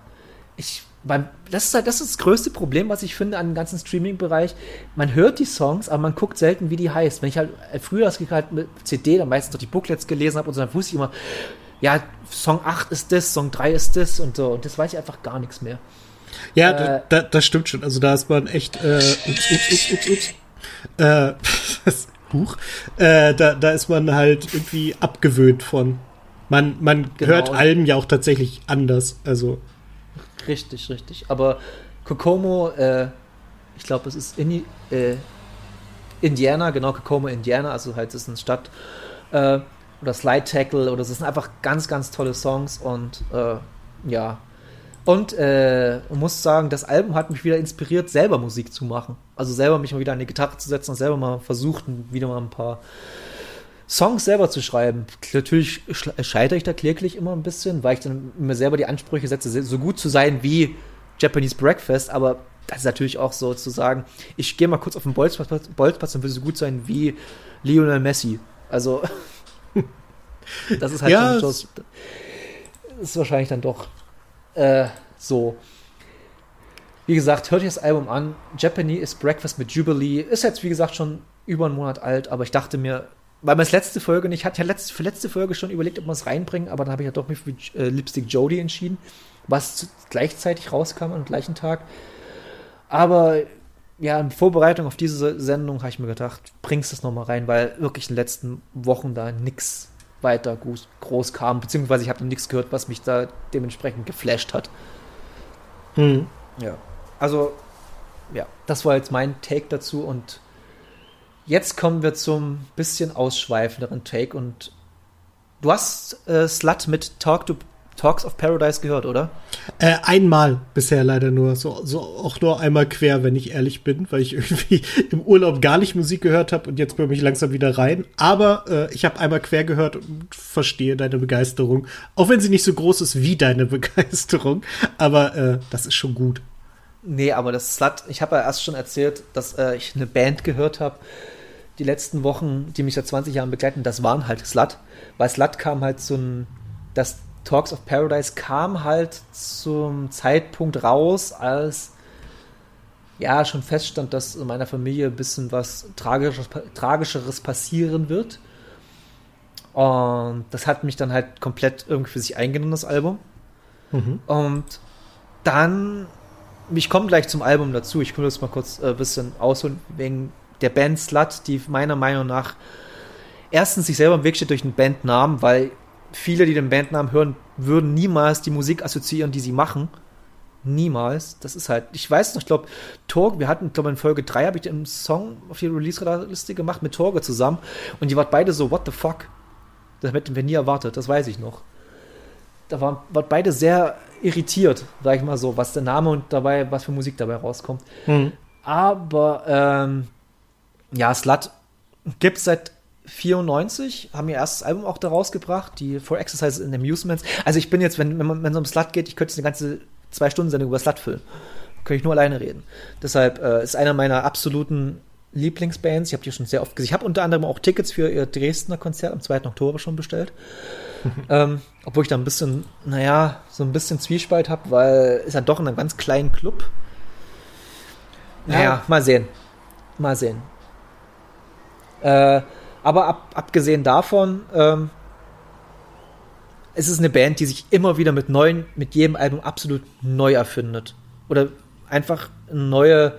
Ich beim, das ist halt das, ist das größte Problem, was ich finde an dem ganzen Streaming-Bereich. Man hört die Songs, aber man guckt selten, wie die heißt. Wenn ich halt äh, früher das halt mit CD, dann meistens doch die Booklets gelesen habe und so, dann wusste ich immer, ja, Song 8 ist das, Song 3 ist das und so. Und das weiß ich einfach gar nichts mehr. Ja, äh, da, das stimmt schon. Also da ist man echt, äh, ups, ups, ups, ups, ups. Äh, Huch. Äh, da, da ist man halt irgendwie abgewöhnt von. Man, man genau. hört Alben ja auch tatsächlich anders. Also. Richtig, richtig. Aber Kokomo, äh, ich glaube, es ist in, äh, Indiana, genau, Kokomo, Indiana, also halt, es ist eine Stadt. Äh, oder Slide Tackle, oder es sind einfach ganz, ganz tolle Songs und äh, ja. Und äh, muss sagen, das Album hat mich wieder inspiriert, selber Musik zu machen. Also selber mich mal wieder an die Gitarre zu setzen und selber mal versucht, wieder mal ein paar Songs selber zu schreiben. Natürlich scheitere ich da kläglich immer ein bisschen, weil ich dann mir selber die Ansprüche setze, so gut zu sein wie Japanese Breakfast, aber das ist natürlich auch so zu sagen, ich gehe mal kurz auf den Bolzplatz, Bolzplatz und will so gut sein wie Lionel Messi. Also, das ist halt ja, schon, das ist wahrscheinlich dann doch äh, so. Wie gesagt, hört euch das Album an. Japanese Breakfast mit Jubilee ist jetzt, wie gesagt, schon über einen Monat alt, aber ich dachte mir, weil man es letzte Folge nicht hat, ja letzte, für letzte Folge schon überlegt, ob man es reinbringen, aber dann habe ich ja doch mich für äh, Lipstick Jody entschieden, was gleichzeitig rauskam am gleichen Tag. Aber ja, in Vorbereitung auf diese Sendung habe ich mir gedacht, bringst es nochmal rein, weil wirklich in den letzten Wochen da nichts weiter groß kam, beziehungsweise ich habe nichts gehört, was mich da dementsprechend geflasht hat. Hm. Ja. Also, ja, das war jetzt mein Take dazu und Jetzt kommen wir zum bisschen ausschweifenderen Take und du hast äh, Slut mit Talk to Talks of Paradise gehört, oder? Äh, einmal bisher leider nur. So, so auch nur einmal quer, wenn ich ehrlich bin, weil ich irgendwie im Urlaub gar nicht Musik gehört habe und jetzt komme ich langsam wieder rein. Aber äh, ich habe einmal quer gehört und verstehe deine Begeisterung. Auch wenn sie nicht so groß ist wie deine Begeisterung. Aber äh, das ist schon gut. Nee, aber das Slut, ich habe ja erst schon erzählt, dass äh, ich eine Band gehört habe, die letzten Wochen, die mich seit 20 Jahren begleiten, das waren halt Slut. Weil Slut kam halt zum, das Talks of Paradise kam halt zum Zeitpunkt raus, als ja schon feststand, dass in meiner Familie ein bisschen was Tragischeres, Tragischeres passieren wird. Und das hat mich dann halt komplett irgendwie für sich eingenommen, das Album. Mhm. Und dann, ich komme gleich zum Album dazu, ich will das mal kurz ein äh, bisschen ausholen, wegen der Band Slut, die meiner Meinung nach erstens sich selber im Weg steht durch den Bandnamen, weil viele, die den Bandnamen hören, würden niemals die Musik assoziieren, die sie machen. Niemals. Das ist halt, ich weiß noch, ich glaube, Torge, wir hatten, glaube in Folge 3 habe ich den Song auf die Release-Liste gemacht mit Torge zusammen und die waren beide so, what the fuck? Das hätten wir nie erwartet, das weiß ich noch. Da waren, waren beide sehr irritiert, sag ich mal so, was der Name und dabei, was für Musik dabei rauskommt. Mhm. Aber ähm, ja, Slut gibt es seit 94, haben ihr erstes Album auch da rausgebracht, die For Exercises and Amusements. Also ich bin jetzt, wenn, wenn man wenn es um Slut geht, ich könnte eine ganze zwei Stunden Sendung über Slut füllen. Könnte ich nur alleine reden. Deshalb äh, ist einer meiner absoluten Lieblingsbands. Ich habe die schon sehr oft gesehen. Ich habe unter anderem auch Tickets für ihr Dresdner Konzert am 2. Oktober schon bestellt. ähm, obwohl ich da ein bisschen, naja, so ein bisschen Zwiespalt habe, weil ist ja doch in einem ganz kleinen Club. Naja, ja. mal sehen. Mal sehen. Äh, aber ab, abgesehen davon, ähm, es ist eine Band, die sich immer wieder mit neuen, mit jedem Album absolut neu erfindet. Oder einfach neue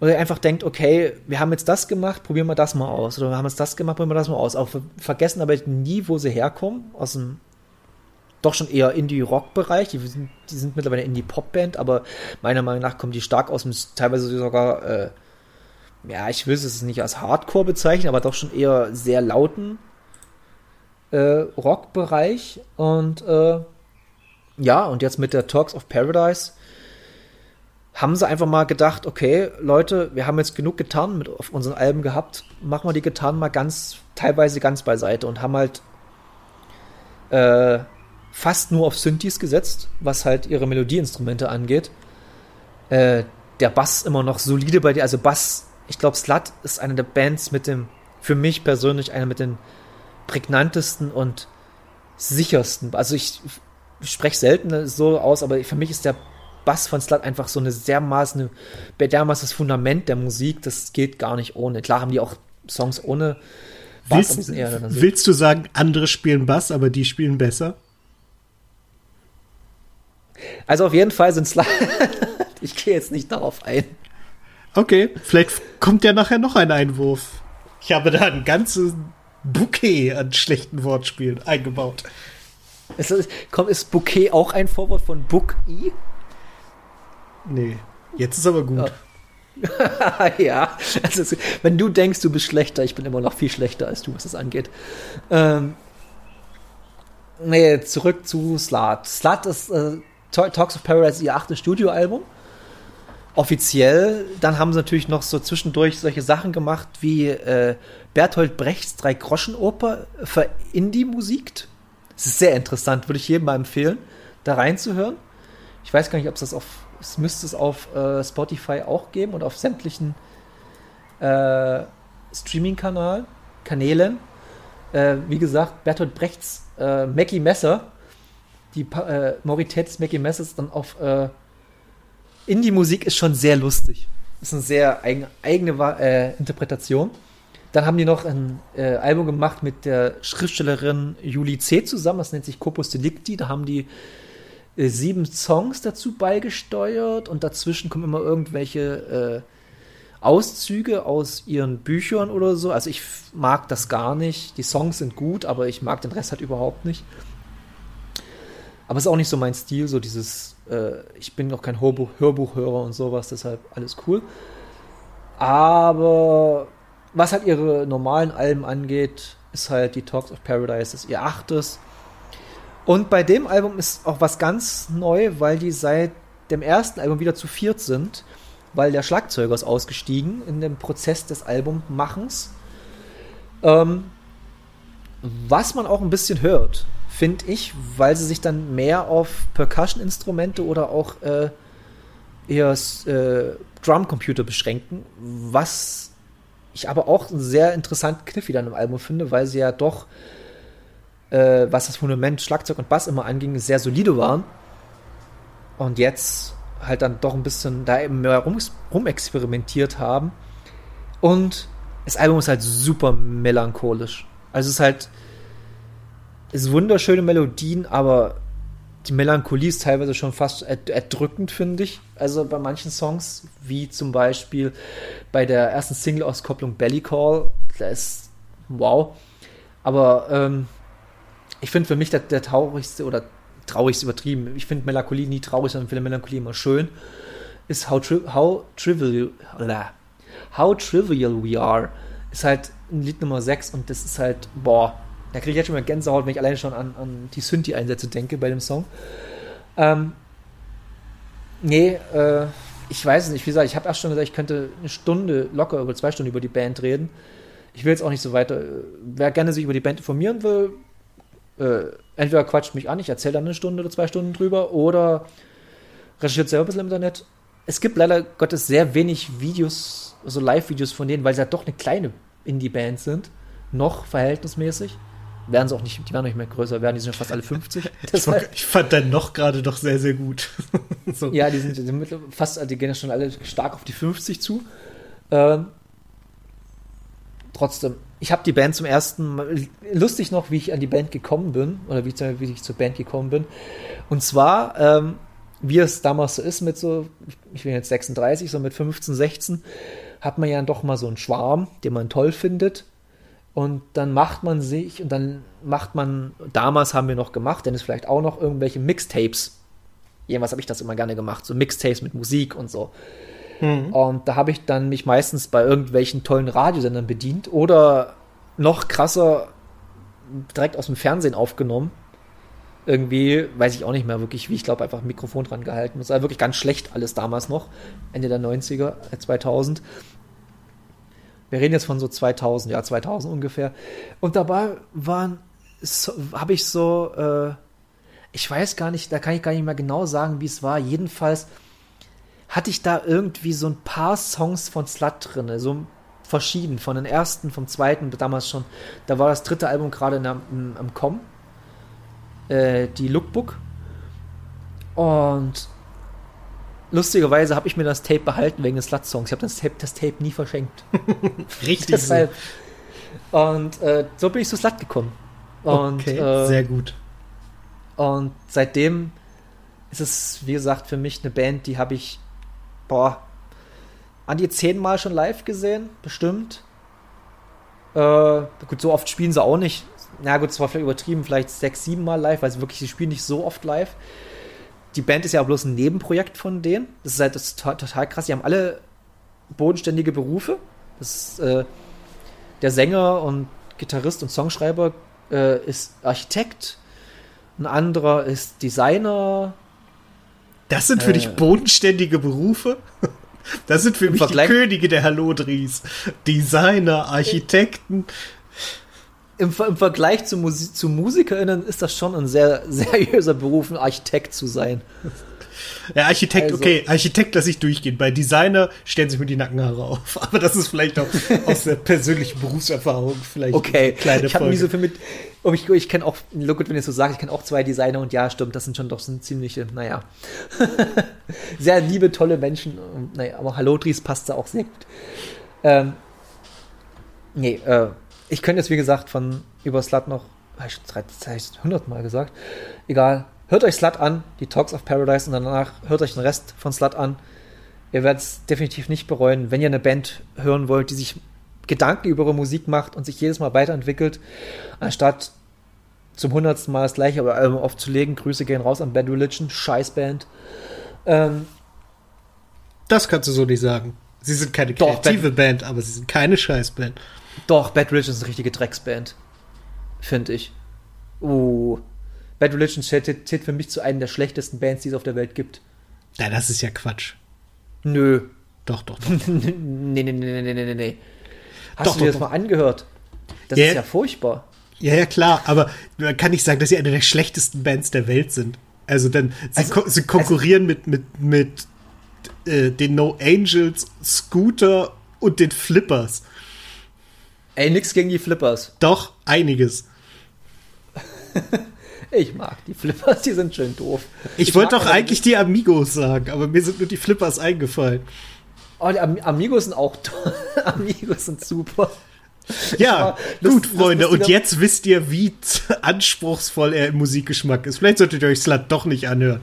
Oder einfach denkt, okay, wir haben jetzt das gemacht, probieren wir das mal aus. Oder wir haben jetzt das gemacht, probieren wir das mal aus. Auch vergessen aber nie, wo sie herkommen. Aus dem doch schon eher Indie-Rock-Bereich. Die sind, die sind mittlerweile Indie-Pop-Band, aber meiner Meinung nach kommen die stark aus dem, teilweise sogar, äh, ja, ich will es nicht als Hardcore bezeichnen, aber doch schon eher sehr lauten äh, Rock-Bereich. Und äh, ja, und jetzt mit der Talks of Paradise haben sie einfach mal gedacht, okay, Leute, wir haben jetzt genug Gitarren mit auf unseren Alben gehabt, machen wir die Gitarren mal ganz, teilweise ganz beiseite und haben halt äh, fast nur auf Synthes gesetzt, was halt ihre Melodieinstrumente angeht. Äh, der Bass immer noch solide bei dir, also Bass, ich glaube, Slut ist eine der Bands mit dem, für mich persönlich, eine mit den prägnantesten und sichersten. Also ich, ich spreche selten so aus, aber für mich ist der Bass von Slut einfach so eine dermaßen, dermaßen das Fundament der Musik, das geht gar nicht ohne. Klar haben die auch Songs ohne Bass. Willst, so. willst du sagen, andere spielen Bass, aber die spielen besser? Also auf jeden Fall sind Slut. ich gehe jetzt nicht darauf ein. Okay, vielleicht kommt ja nachher noch ein Einwurf. Ich habe da ein ganzes Bouquet an schlechten Wortspielen eingebaut. Ist, komm, ist Bouquet auch ein Vorwort von Book E? Nee, jetzt ist aber gut. Ja, ja. Also, wenn du denkst, du bist schlechter, ich bin immer noch viel schlechter als du, was das angeht. Ähm, nee, zurück zu Slat. Slat ist äh, Talks of Paradise ihr achtes Studioalbum. Offiziell. Dann haben sie natürlich noch so zwischendurch solche Sachen gemacht wie äh, Bertolt Brechts Drei-Groschen-Oper für Indie-Musik. Das ist sehr interessant, würde ich jedem mal empfehlen, da reinzuhören. Ich weiß gar nicht, ob es das auf, es müsste es auf äh, Spotify auch geben und auf sämtlichen äh, Streaming-Kanälen. Kanälen. Äh, wie gesagt, Bertolt Brechts äh, Mackie Messer die äh, Morität des Mackie Messers dann auf äh, Indie-Musik ist schon sehr lustig. Ist eine sehr eigen, eigene äh, Interpretation. Dann haben die noch ein äh, Album gemacht mit der Schriftstellerin Julie C. zusammen, das nennt sich Corpus Delicti. Da haben die äh, sieben Songs dazu beigesteuert und dazwischen kommen immer irgendwelche äh, Auszüge aus ihren Büchern oder so. Also ich mag das gar nicht. Die Songs sind gut, aber ich mag den Rest halt überhaupt nicht. Aber es ist auch nicht so mein Stil, so dieses, äh, ich bin noch kein Hörbuch, Hörbuchhörer und sowas, deshalb alles cool. Aber was halt ihre normalen Alben angeht, ist halt die Talks of Paradise, ist ihr achtes. Und bei dem Album ist auch was ganz neu, weil die seit dem ersten Album wieder zu viert sind, weil der Schlagzeuger ist ausgestiegen in dem Prozess des Albummachens. Ähm, was man auch ein bisschen hört finde ich, weil sie sich dann mehr auf Percussion-Instrumente oder auch äh, eher äh, Drumcomputer beschränken, was ich aber auch einen sehr interessanten Kniff wieder im Album finde, weil sie ja doch, äh, was das Fundament Schlagzeug und Bass immer anging, sehr solide waren. Und jetzt halt dann doch ein bisschen da eben mehr rum, rumexperimentiert haben. Und das Album ist halt super melancholisch. Also es ist halt ist wunderschöne Melodien, aber die Melancholie ist teilweise schon fast erdrückend, finde ich. Also bei manchen Songs, wie zum Beispiel bei der ersten Single-Auskopplung Belly Call, da ist wow. Aber ähm, ich finde für mich der, der traurigste oder traurigste übertrieben. Ich finde Melancholie nie traurig, sondern finde Melancholie immer schön. Ist How, tri how Trivial How Trivial We Are. Ist halt ein Lied Nummer 6 und das ist halt, boah, da kriege ich jetzt schon mal Gänsehaut, wenn ich alleine schon an, an die Synthi-Einsätze denke bei dem Song. Ähm, nee, äh, ich weiß nicht, wie gesagt, ich habe erst schon gesagt, ich könnte eine Stunde, locker über zwei Stunden über die Band reden. Ich will jetzt auch nicht so weiter. Wer gerne sich über die Band informieren will, äh, entweder quatscht mich an, ich erzähle dann eine Stunde oder zwei Stunden drüber, oder recherchiert selber ein bisschen im Internet. Es gibt leider Gottes sehr wenig Videos, also Live-Videos von denen, weil sie ja doch eine kleine Indie-Band sind, noch verhältnismäßig werden sie auch nicht, die werden nicht mehr größer werden, die sind schon fast alle 50. ich, fand, ich fand dann noch gerade doch sehr, sehr gut. so. Ja, die sind, die sind fast, die gehen ja schon alle stark auf die 50 zu. Ähm, trotzdem, ich habe die Band zum ersten Mal, lustig noch, wie ich an die Band gekommen bin, oder wie, wie ich zur Band gekommen bin. Und zwar ähm, wie es damals so ist mit so, ich bin jetzt 36, so mit 15, 16, hat man ja doch mal so einen Schwarm, den man toll findet. Und dann macht man sich, und dann macht man, damals haben wir noch gemacht, denn es vielleicht auch noch irgendwelche Mixtapes. Jemals habe ich das immer gerne gemacht, so Mixtapes mit Musik und so. Mhm. Und da habe ich dann mich meistens bei irgendwelchen tollen Radiosendern bedient oder noch krasser direkt aus dem Fernsehen aufgenommen. Irgendwie, weiß ich auch nicht mehr wirklich, wie ich glaube, einfach ein Mikrofon dran gehalten. Das war wirklich ganz schlecht alles damals noch, Ende der 90er, 2000. Wir reden jetzt von so 2000, ja, 2000 ungefähr. Und dabei waren, so, habe ich so, äh, ich weiß gar nicht, da kann ich gar nicht mehr genau sagen, wie es war. Jedenfalls hatte ich da irgendwie so ein paar Songs von Slut drin, so verschieden, von den ersten, vom zweiten, damals schon. Da war das dritte Album gerade am Kommen, äh, die Lookbook. Und lustigerweise habe ich mir das Tape behalten wegen des Slut-Songs. Ich habe das Tape, das Tape nie verschenkt. Richtig. Deshalb. Und äh, so bin ich zu Slut gekommen. Und, okay, äh, sehr gut. Und seitdem ist es, wie gesagt, für mich eine Band, die habe ich, boah, an die zehnmal schon live gesehen, bestimmt. Äh, gut, so oft spielen sie auch nicht. Na gut, es war vielleicht übertrieben, vielleicht sechs, sieben Mal live, weil sie wirklich, sie spielen nicht so oft live. Die Band ist ja bloß ein Nebenprojekt von denen. Das ist halt das ist total krass. Die haben alle bodenständige Berufe. Das äh, der Sänger und Gitarrist und Songschreiber äh, ist Architekt, ein anderer ist Designer. Das sind für äh, dich bodenständige Berufe? Das sind für mich Vergleich die Könige der Hallodris. Designer, Architekten. Im, Im, Vergleich zu, Musi zu MusikerInnen ist das schon ein sehr seriöser Beruf, ein Architekt zu sein. Ja, Architekt, also, okay, Architekt lasse ich durchgehen. Bei Designer stellen sich mir die Nackenhaare auf. Aber das ist vielleicht auch aus der persönlichen Berufserfahrung vielleicht okay. kleine ich habe nie so viel mit. Oh, ich, ich kenne auch, gut, wenn ihr so sagt, ich kenne auch zwei Designer und ja, stimmt, das sind schon doch so ziemliche, naja, sehr liebe, tolle Menschen. Naja, aber Halotris passt da auch sehr gut. Ähm, nee, äh, ich könnte jetzt, wie gesagt, von über Slut noch, habe ich schon 100 Mal gesagt, egal, Hört euch Slut an, die Talks of Paradise, und danach hört euch den Rest von Slut an. Ihr werdet es definitiv nicht bereuen, wenn ihr eine Band hören wollt, die sich Gedanken über ihre Musik macht und sich jedes Mal weiterentwickelt, anstatt zum hundertsten Mal das gleiche Album aufzulegen. Grüße gehen raus an Bad Religion, Scheißband. Ähm, das kannst du so nicht sagen. Sie sind keine kreative Band, aber sie sind keine Scheißband. Doch, Bad Religion ist eine richtige Drecksband. Finde ich. Uh, Bad Religion zählt, zählt für mich zu einer der schlechtesten Bands, die es auf der Welt gibt. Ja, das ist ja Quatsch. Nö. Doch, doch, doch. nee, nee, nee, nee, nee, nee, nee. Hast doch, du dir doch, das doch. mal angehört? Das ja, ist ja furchtbar. Ja, ja, klar, aber man kann nicht sagen, dass sie eine der schlechtesten Bands der Welt sind. Also dann, sie, also, ko sie konkurrieren also, mit, mit, mit äh, den No Angels, Scooter und den Flippers. Ey, nix gegen die Flippers. Doch, einiges. Ich mag die Flippers, die sind schön doof. Ich, ich wollte doch eigentlich die Amigos sagen, aber mir sind nur die Flippers eingefallen. Oh, die Am Amigos sind auch toll. Amigos sind super. Ja, gut, Freunde. Und jetzt wisst ihr, wie anspruchsvoll er im Musikgeschmack ist. Vielleicht solltet ihr euch Slut doch nicht anhören.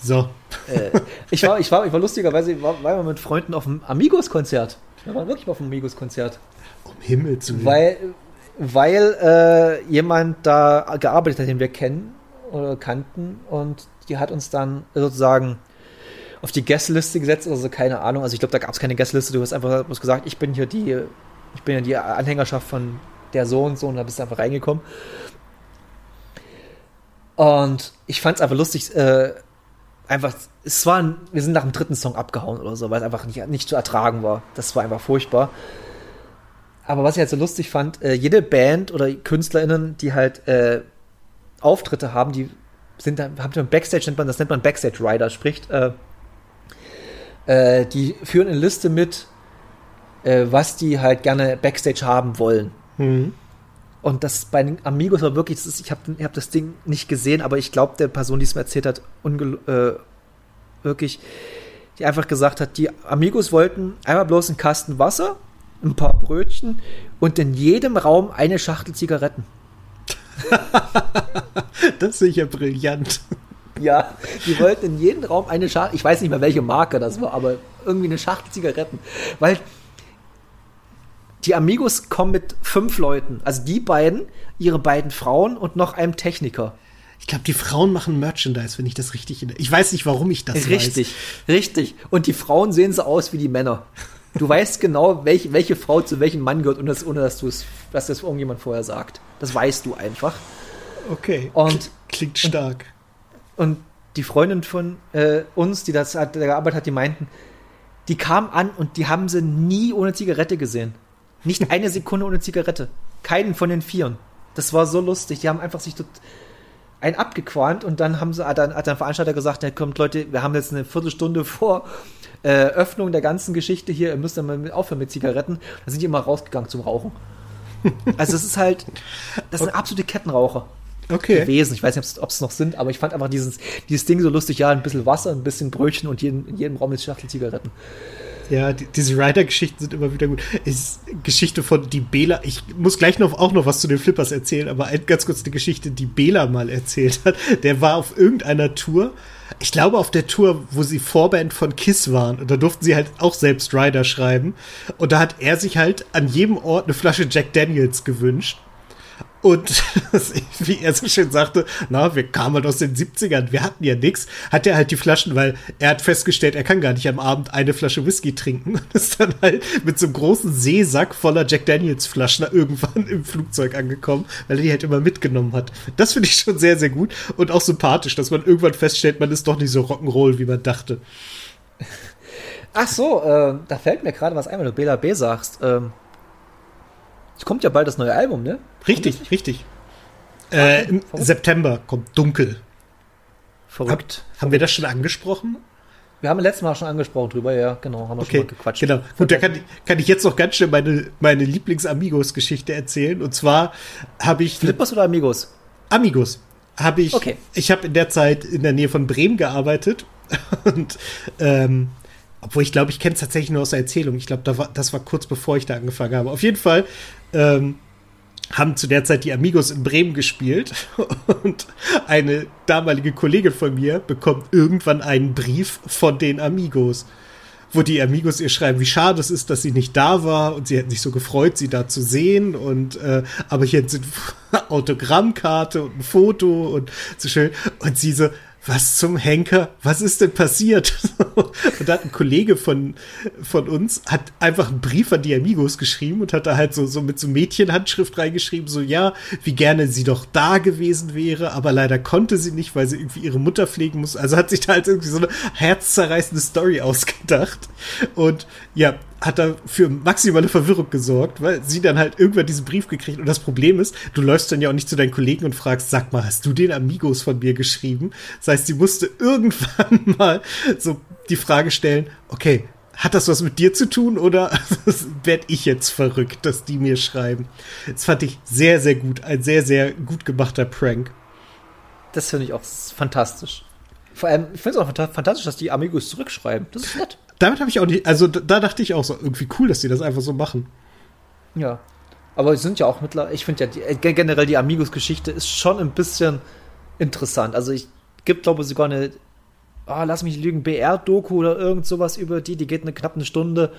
So. Äh, ich, war, ich, war, ich war lustigerweise war, war mit Freunden auf einem Amigos-Konzert. Wir waren wirklich auf einem Amigos-Konzert. Um Himmel zu Willen. Weil, weil äh, jemand da gearbeitet hat, den wir kennen oder kannten und die hat uns dann sozusagen auf die Gästeliste gesetzt, also keine Ahnung. Also ich glaube, da gab es keine Gästeliste, du hast einfach bloß gesagt, ich bin hier die, ich bin ja die Anhängerschaft von der so und so und da bist du einfach reingekommen. Und ich fand es einfach lustig, äh, einfach, es war, wir sind nach dem dritten Song abgehauen oder so, weil es einfach nicht, nicht zu ertragen war. Das war einfach furchtbar. Aber was ich halt so lustig fand, äh, jede Band oder KünstlerInnen, die halt äh, Auftritte haben, die sind dann, haben dann Backstage, nennt man, das nennt man Backstage Rider, spricht, äh, äh, die führen eine Liste mit, äh, was die halt gerne Backstage haben wollen. Mhm. Und das bei den Amigos war wirklich, ist, ich habe hab das Ding nicht gesehen, aber ich glaube, der Person, die es mir erzählt hat, äh, wirklich, die einfach gesagt hat, die Amigos wollten einmal bloß einen Kasten Wasser ein paar Brötchen und in jedem Raum eine Schachtel Zigaretten. das ist sicher brillant. Ja, die wollten in jeden Raum eine Schachtel, ich weiß nicht mehr welche Marke das war, aber irgendwie eine Schachtel Zigaretten. Weil die Amigos kommen mit fünf Leuten. Also die beiden, ihre beiden Frauen und noch einem Techniker. Ich glaube, die Frauen machen Merchandise, wenn ich das richtig Ich weiß nicht, warum ich das richtig, weiß. Richtig, richtig. Und die Frauen sehen so aus wie die Männer. Du weißt genau, welche, welche Frau zu welchem Mann gehört, ohne, dass, ohne dass, du es, dass das irgendjemand vorher sagt. Das weißt du einfach. Okay. Und, Klingt stark. Und, und die Freundin von äh, uns, die das hat, der gearbeitet hat, die meinten, die kam an und die haben sie nie ohne Zigarette gesehen. Nicht eine Sekunde ohne Zigarette. Keinen von den Vieren. Das war so lustig. Die haben einfach sich dort ein abgequant und dann haben sie, hat dann, hat der Veranstalter gesagt, ja, kommt Leute, wir haben jetzt eine Viertelstunde vor äh, Öffnung der ganzen Geschichte hier, ihr müsst dann mal aufhören mit Zigaretten. Da sind die immer rausgegangen zum Rauchen. Also es ist halt, das sind absolute Kettenraucher. Okay. Gewesen. Ich weiß nicht, ob es noch sind, aber ich fand einfach dieses, dieses Ding so lustig. Ja, ein bisschen Wasser, ein bisschen Brötchen und jeden, in jedem Raum ist Schachtel Zigaretten. Ja, die, diese Rider-Geschichten sind immer wieder gut. Ist Geschichte von die Bela. Ich muss gleich noch auch noch was zu den Flippers erzählen, aber ganz kurz eine Geschichte, die Bela mal erzählt hat. Der war auf irgendeiner Tour. Ich glaube auf der Tour, wo sie Vorband von Kiss waren. Und da durften sie halt auch selbst Rider schreiben. Und da hat er sich halt an jedem Ort eine Flasche Jack Daniels gewünscht. Und wie er so schön sagte, na, wir kamen halt aus den 70ern, wir hatten ja nichts, hat er halt die Flaschen, weil er hat festgestellt, er kann gar nicht am Abend eine Flasche Whisky trinken und ist dann halt mit so einem großen Seesack voller Jack Daniels Flaschen irgendwann im Flugzeug angekommen, weil er die halt immer mitgenommen hat. Das finde ich schon sehr, sehr gut und auch sympathisch, dass man irgendwann feststellt, man ist doch nicht so Rock'n'Roll, wie man dachte. Ach so, äh, da fällt mir gerade was ein, wenn du Bela B sagst. Ähm, es kommt ja bald das neue Album, ne? Richtig, richtig. Äh, Im Verrückt. September kommt Dunkel. Verrückt. Hab, haben wir das schon angesprochen? Wir haben letztes Mal schon angesprochen drüber, ja, genau, haben wir okay, schon mal gequatscht. Genau. Gut, da kann, kann ich jetzt noch ganz schnell meine, meine Lieblings-Amigos-Geschichte erzählen. Und zwar habe ich. Flippers oder Amigos? Amigos. Habe ich. Okay. Ich habe in der Zeit in der Nähe von Bremen gearbeitet. Und ähm, obwohl ich glaube, ich kenne es tatsächlich nur aus der Erzählung. Ich glaube, da war, das war kurz bevor ich da angefangen habe. Auf jeden Fall ähm, haben zu der Zeit die Amigos in Bremen gespielt. Und eine damalige Kollegin von mir bekommt irgendwann einen Brief von den Amigos, wo die Amigos ihr schreiben, wie schade es ist, dass sie nicht da war. Und sie hätten sich so gefreut, sie da zu sehen. Und äh, aber hier sind Autogrammkarte und ein Foto und so schön. Und sie so, was zum Henker, was ist denn passiert? und da hat ein Kollege von, von uns, hat einfach einen Brief an die Amigos geschrieben und hat da halt so, so mit so Mädchenhandschrift reingeschrieben, so ja, wie gerne sie doch da gewesen wäre, aber leider konnte sie nicht, weil sie irgendwie ihre Mutter pflegen muss. Also hat sich da halt irgendwie so eine herzzerreißende Story ausgedacht. Und ja, hat da für maximale Verwirrung gesorgt, weil sie dann halt irgendwann diesen Brief gekriegt. Und das Problem ist, du läufst dann ja auch nicht zu deinen Kollegen und fragst, sag mal, hast du den Amigos von mir geschrieben? Das heißt, sie musste irgendwann mal so die Frage stellen, okay, hat das was mit dir zu tun oder werde ich jetzt verrückt, dass die mir schreiben? Das fand ich sehr, sehr gut. Ein sehr, sehr gut gemachter Prank. Das finde ich auch fantastisch. Vor allem, ich finde es auch fantastisch, dass die Amigos zurückschreiben. Das ist nett damit habe ich auch nicht, also da dachte ich auch so, irgendwie cool, dass die das einfach so machen. Ja. Aber es sind ja auch mittlerweile, ich finde ja die, äh, generell die Amigos-Geschichte ist schon ein bisschen interessant. Also ich gibt, glaube ich, sogar eine, oh, lass mich lügen, BR-Doku oder irgend sowas über die, die geht eine knapp eine Stunde.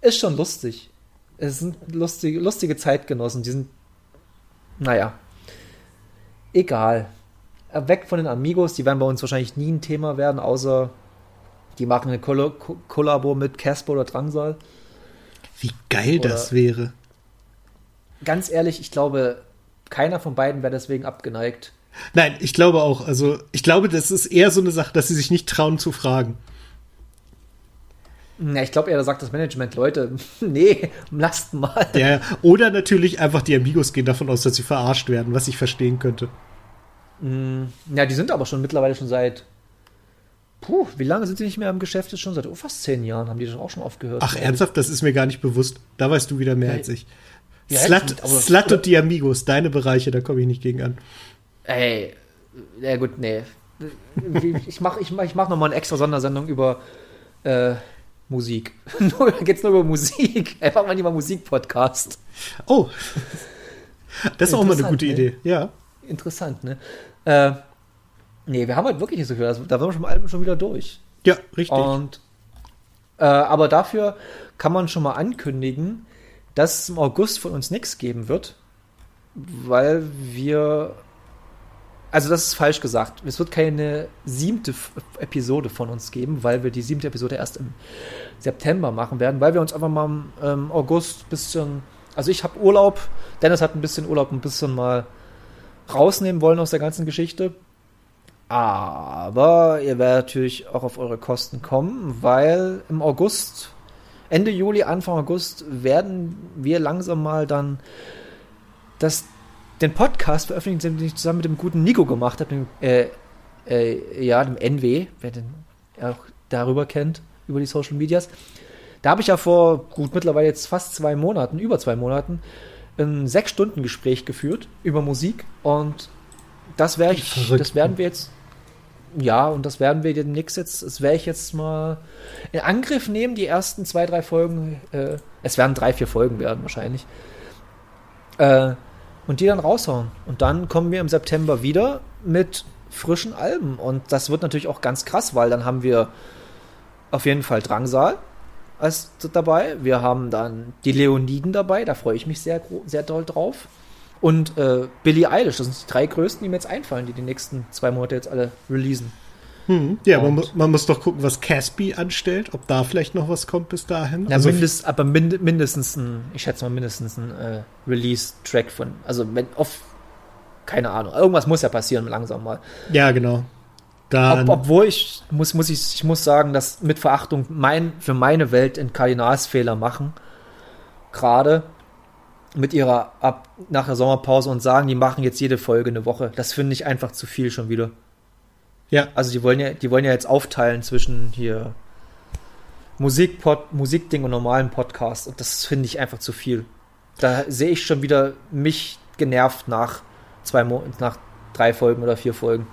Ist schon lustig. Es sind lustige, lustige Zeitgenossen, die sind, naja, egal. Weg von den Amigos, die werden bei uns wahrscheinlich nie ein Thema werden, außer die machen eine Koll Kollabo mit Casper oder Drangsal. Wie geil oder, das wäre. Ganz ehrlich, ich glaube, keiner von beiden wäre deswegen abgeneigt. Nein, ich glaube auch. Also, ich glaube, das ist eher so eine Sache, dass sie sich nicht trauen zu fragen. Na, ich glaube eher, da sagt das Management, Leute, nee, lasst mal. Ja, oder natürlich einfach die Amigos gehen davon aus, dass sie verarscht werden, was ich verstehen könnte. Mm, ja, die sind aber schon mittlerweile schon seit Puh, wie lange sind sie nicht mehr im Geschäft? Ist schon seit oh, fast zehn Jahren haben die schon auch schon aufgehört. Ach, ernsthaft? Das ist mir gar nicht bewusst. Da weißt du wieder mehr ja, als ich. Ja, Slut, aber, Slut und die Amigos, deine Bereiche, da komme ich nicht gegen an. Ey, ja gut, nee. Ich mache ich mach, ich mach nochmal eine extra Sondersendung über äh, Musik. da geht's nur über Musik. Einfach mal lieber Musik-Podcast. Oh. Das ist auch mal eine gute ne? Idee, ja. Interessant, ne? Äh, Nee, wir haben halt wirklich nicht so viel. Also, da waren wir schon Alben schon wieder durch. Ja, richtig. Und äh, aber dafür kann man schon mal ankündigen, dass es im August von uns nichts geben wird, weil wir also das ist falsch gesagt. Es wird keine siebte Episode von uns geben, weil wir die siebte Episode erst im September machen werden, weil wir uns einfach mal im ähm, August ein bisschen, also ich habe Urlaub, Dennis hat ein bisschen Urlaub, ein bisschen mal rausnehmen wollen aus der ganzen Geschichte. Aber ihr werdet natürlich auch auf eure Kosten kommen, weil im August, Ende Juli, Anfang August werden wir langsam mal dann das den Podcast veröffentlichen, den ich zusammen mit dem guten Nico gemacht habe, dem, äh, äh, ja, dem NW, wer den auch darüber kennt, über die Social Medias. Da habe ich ja vor gut mittlerweile jetzt fast zwei Monaten, über zwei Monaten, ein sechs Stunden Gespräch geführt über Musik und das werde ich, das werden wir jetzt, ja, und das werden wir demnächst jetzt, das werde ich jetzt mal in Angriff nehmen, die ersten zwei, drei Folgen, äh, es werden drei, vier Folgen werden wahrscheinlich, äh, und die dann raushauen. Und dann kommen wir im September wieder mit frischen Alben. Und das wird natürlich auch ganz krass, weil dann haben wir auf jeden Fall Drangsal als dabei. Wir haben dann die Leoniden dabei, da freue ich mich sehr, sehr doll drauf. Und äh, Billie Eilish, das sind die drei größten, die mir jetzt einfallen, die die nächsten zwei Monate jetzt alle releasen. Hm. Ja, man, man muss doch gucken, was Caspi anstellt, ob da vielleicht noch was kommt bis dahin. Ja, Also, mindest, aber mind, mindestens ein, ich schätze mal mindestens ein äh, Release-Track von, also wenn auf, keine Ahnung, irgendwas muss ja passieren langsam mal. ja, genau. Ob, obwohl ich muss, muss ich, ich muss sagen, dass mit Verachtung mein, für meine Welt einen Kardinalsfehler machen. Gerade mit ihrer ab nach der Sommerpause und sagen, die machen jetzt jede Folge eine Woche. Das finde ich einfach zu viel schon wieder. ja, Also die wollen ja, die wollen ja jetzt aufteilen zwischen hier Musikpod, Musikding und normalen Podcast und das finde ich einfach zu viel. Da sehe ich schon wieder mich genervt nach zwei Mo nach drei Folgen oder vier Folgen.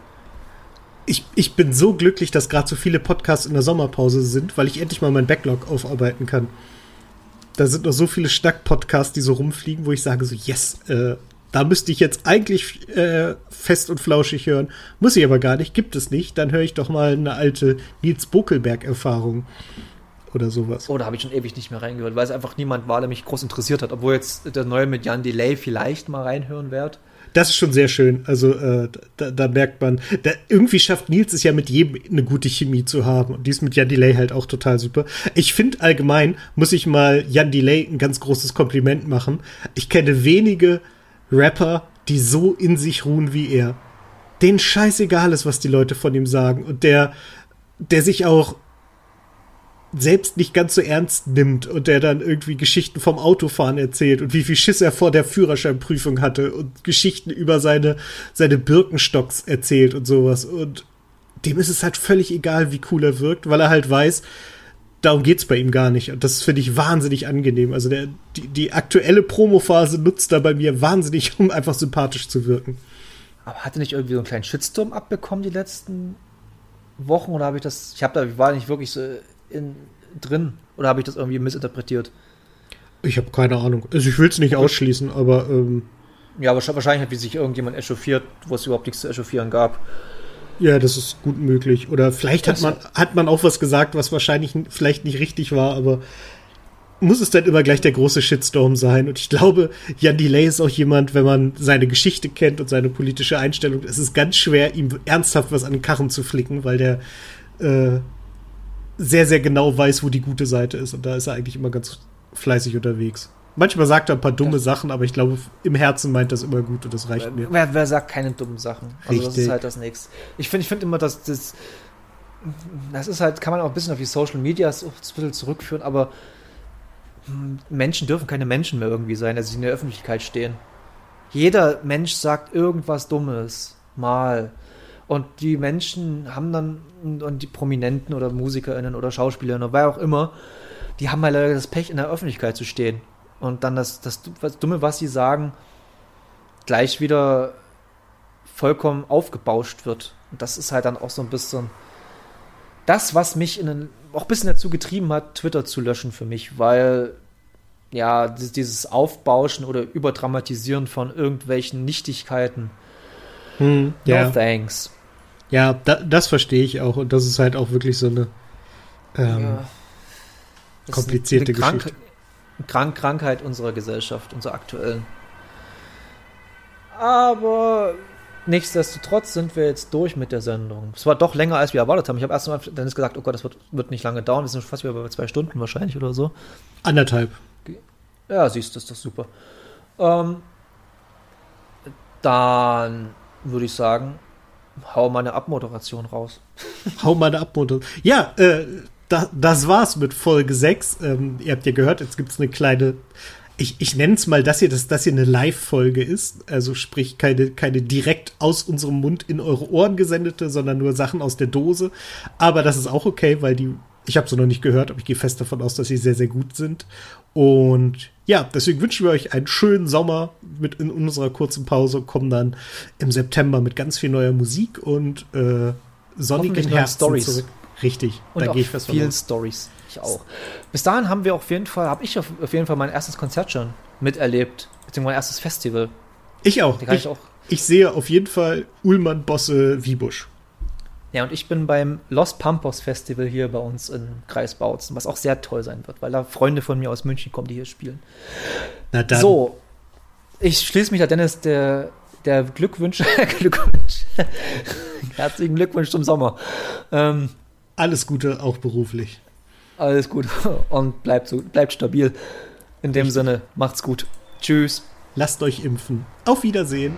ich, ich bin so glücklich, dass gerade so viele Podcasts in der Sommerpause sind, weil ich endlich mal meinen Backlog aufarbeiten kann. Da sind noch so viele Schnack-Podcasts, die so rumfliegen, wo ich sage so, yes, äh, da müsste ich jetzt eigentlich äh, fest und flauschig hören. Muss ich aber gar nicht, gibt es nicht. Dann höre ich doch mal eine alte Nils Bokelberg-Erfahrung oder sowas. Oh, da habe ich schon ewig nicht mehr reingehört, weil es einfach niemand war, der mich groß interessiert hat. Obwohl jetzt der neue mit Jan Delay vielleicht mal reinhören werd. Das ist schon sehr schön. Also äh, da, da merkt man, da, irgendwie schafft Nils es ja mit jedem eine gute Chemie zu haben. Und die ist mit Jan Delay halt auch total super. Ich finde allgemein, muss ich mal Jan Delay ein ganz großes Kompliment machen. Ich kenne wenige Rapper, die so in sich ruhen wie er. Den scheißegal ist, was die Leute von ihm sagen. Und der, der sich auch selbst nicht ganz so ernst nimmt und der dann irgendwie Geschichten vom Autofahren erzählt und wie viel Schiss er vor der Führerscheinprüfung hatte und Geschichten über seine, seine Birkenstocks erzählt und sowas. Und dem ist es halt völlig egal, wie cool er wirkt, weil er halt weiß, darum geht's bei ihm gar nicht. Und das finde ich wahnsinnig angenehm. Also der, die, die aktuelle Promophase nutzt da bei mir wahnsinnig, um einfach sympathisch zu wirken. Aber hatte nicht irgendwie so einen kleinen Shitstorm abbekommen die letzten Wochen oder habe ich das? Ich habe da war nicht wirklich so in, drin oder habe ich das irgendwie missinterpretiert? Ich habe keine Ahnung. Also ich will es nicht ausschließen, aber ähm, Ja, wahrscheinlich wahrscheinlich hat wie sich irgendjemand echauffiert, wo es überhaupt nichts zu echauffieren gab. Ja, das ist gut möglich. Oder vielleicht hat man, hat man auch was gesagt, was wahrscheinlich vielleicht nicht richtig war, aber muss es dann immer gleich der große Shitstorm sein? Und ich glaube, Jan Delay ist auch jemand, wenn man seine Geschichte kennt und seine politische Einstellung, es ist ganz schwer, ihm ernsthaft was an den Karren zu flicken, weil der äh, sehr, sehr genau weiß, wo die gute Seite ist. Und da ist er eigentlich immer ganz fleißig unterwegs. Manchmal sagt er ein paar dumme Sachen, aber ich glaube, im Herzen meint das immer gut und das reicht mir. Wer, wer sagt keine dummen Sachen? Also das Richtig. ist halt das Nächste. Ich finde ich finde immer, dass das das ist halt, kann man auch ein bisschen auf die Social Media so ein bisschen zurückführen, aber hm, Menschen dürfen keine Menschen mehr irgendwie sein, dass sie in der Öffentlichkeit stehen. Jeder Mensch sagt irgendwas Dummes, mal. Und die Menschen haben dann, und die Prominenten oder MusikerInnen oder SchauspielerInnen oder wer auch immer, die haben halt leider das Pech, in der Öffentlichkeit zu stehen. Und dann das, das, das Dumme, was sie sagen, gleich wieder vollkommen aufgebauscht wird. Und das ist halt dann auch so ein bisschen das, was mich in den, auch ein bisschen dazu getrieben hat, Twitter zu löschen für mich, weil ja, dies- dieses Aufbauschen oder Überdramatisieren von irgendwelchen Nichtigkeiten, Hm, no ja. thanks. Ja, da, das verstehe ich auch. Und das ist halt auch wirklich so eine ähm, ja. komplizierte eine Geschichte. Krank Krankheit unserer Gesellschaft, unserer aktuellen. Aber nichtsdestotrotz sind wir jetzt durch mit der Sendung. Es war doch länger, als wir erwartet haben. Ich habe erst mal Dennis gesagt, oh Gott, das wird, wird nicht lange dauern. Wir sind fast wieder bei zwei Stunden wahrscheinlich oder so. Anderthalb. Ja, siehst du, das ist doch super. Ähm, dann würde ich sagen, hau mal eine Abmoderation raus. hau mal eine Abmoderation. Ja, äh, da, das war's mit Folge 6. Ähm, ihr habt ja gehört, jetzt gibt's eine kleine ich, ich nenne es mal, dass hier, dass das hier eine Live-Folge ist. Also sprich, keine, keine direkt aus unserem Mund in eure Ohren gesendete, sondern nur Sachen aus der Dose. Aber das ist auch okay, weil die, ich habe sie noch nicht gehört, aber ich gehe fest davon aus, dass sie sehr, sehr gut sind. Und ja, deswegen wünschen wir euch einen schönen Sommer mit in unserer kurzen Pause, kommen dann im September mit ganz viel neuer Musik und äh, sonnigen Herbst zurück. Richtig, und da gehe ich fest vielen Stories. Ich auch. Bis dahin haben wir auf jeden Fall, habe ich auf, auf, jeden Fall mein erstes Konzert schon miterlebt, beziehungsweise mein erstes Festival. Ich auch. Ich, ich, auch. ich sehe auf jeden Fall Ullmann Bosse Wiebusch. Ja, und ich bin beim Los Pampos Festival hier bei uns in Kreis Bautzen, was auch sehr toll sein wird, weil da Freunde von mir aus München kommen, die hier spielen. Na dann. So, ich schließe mich da, Dennis, der, der Glückwünsche, Glückwunsch, herzlichen Glückwunsch zum Sommer. Ähm, Alles Gute, auch beruflich. Alles gut und bleibt, so, bleibt stabil. In dem Sinne, macht's gut. Tschüss. Lasst euch impfen. Auf Wiedersehen.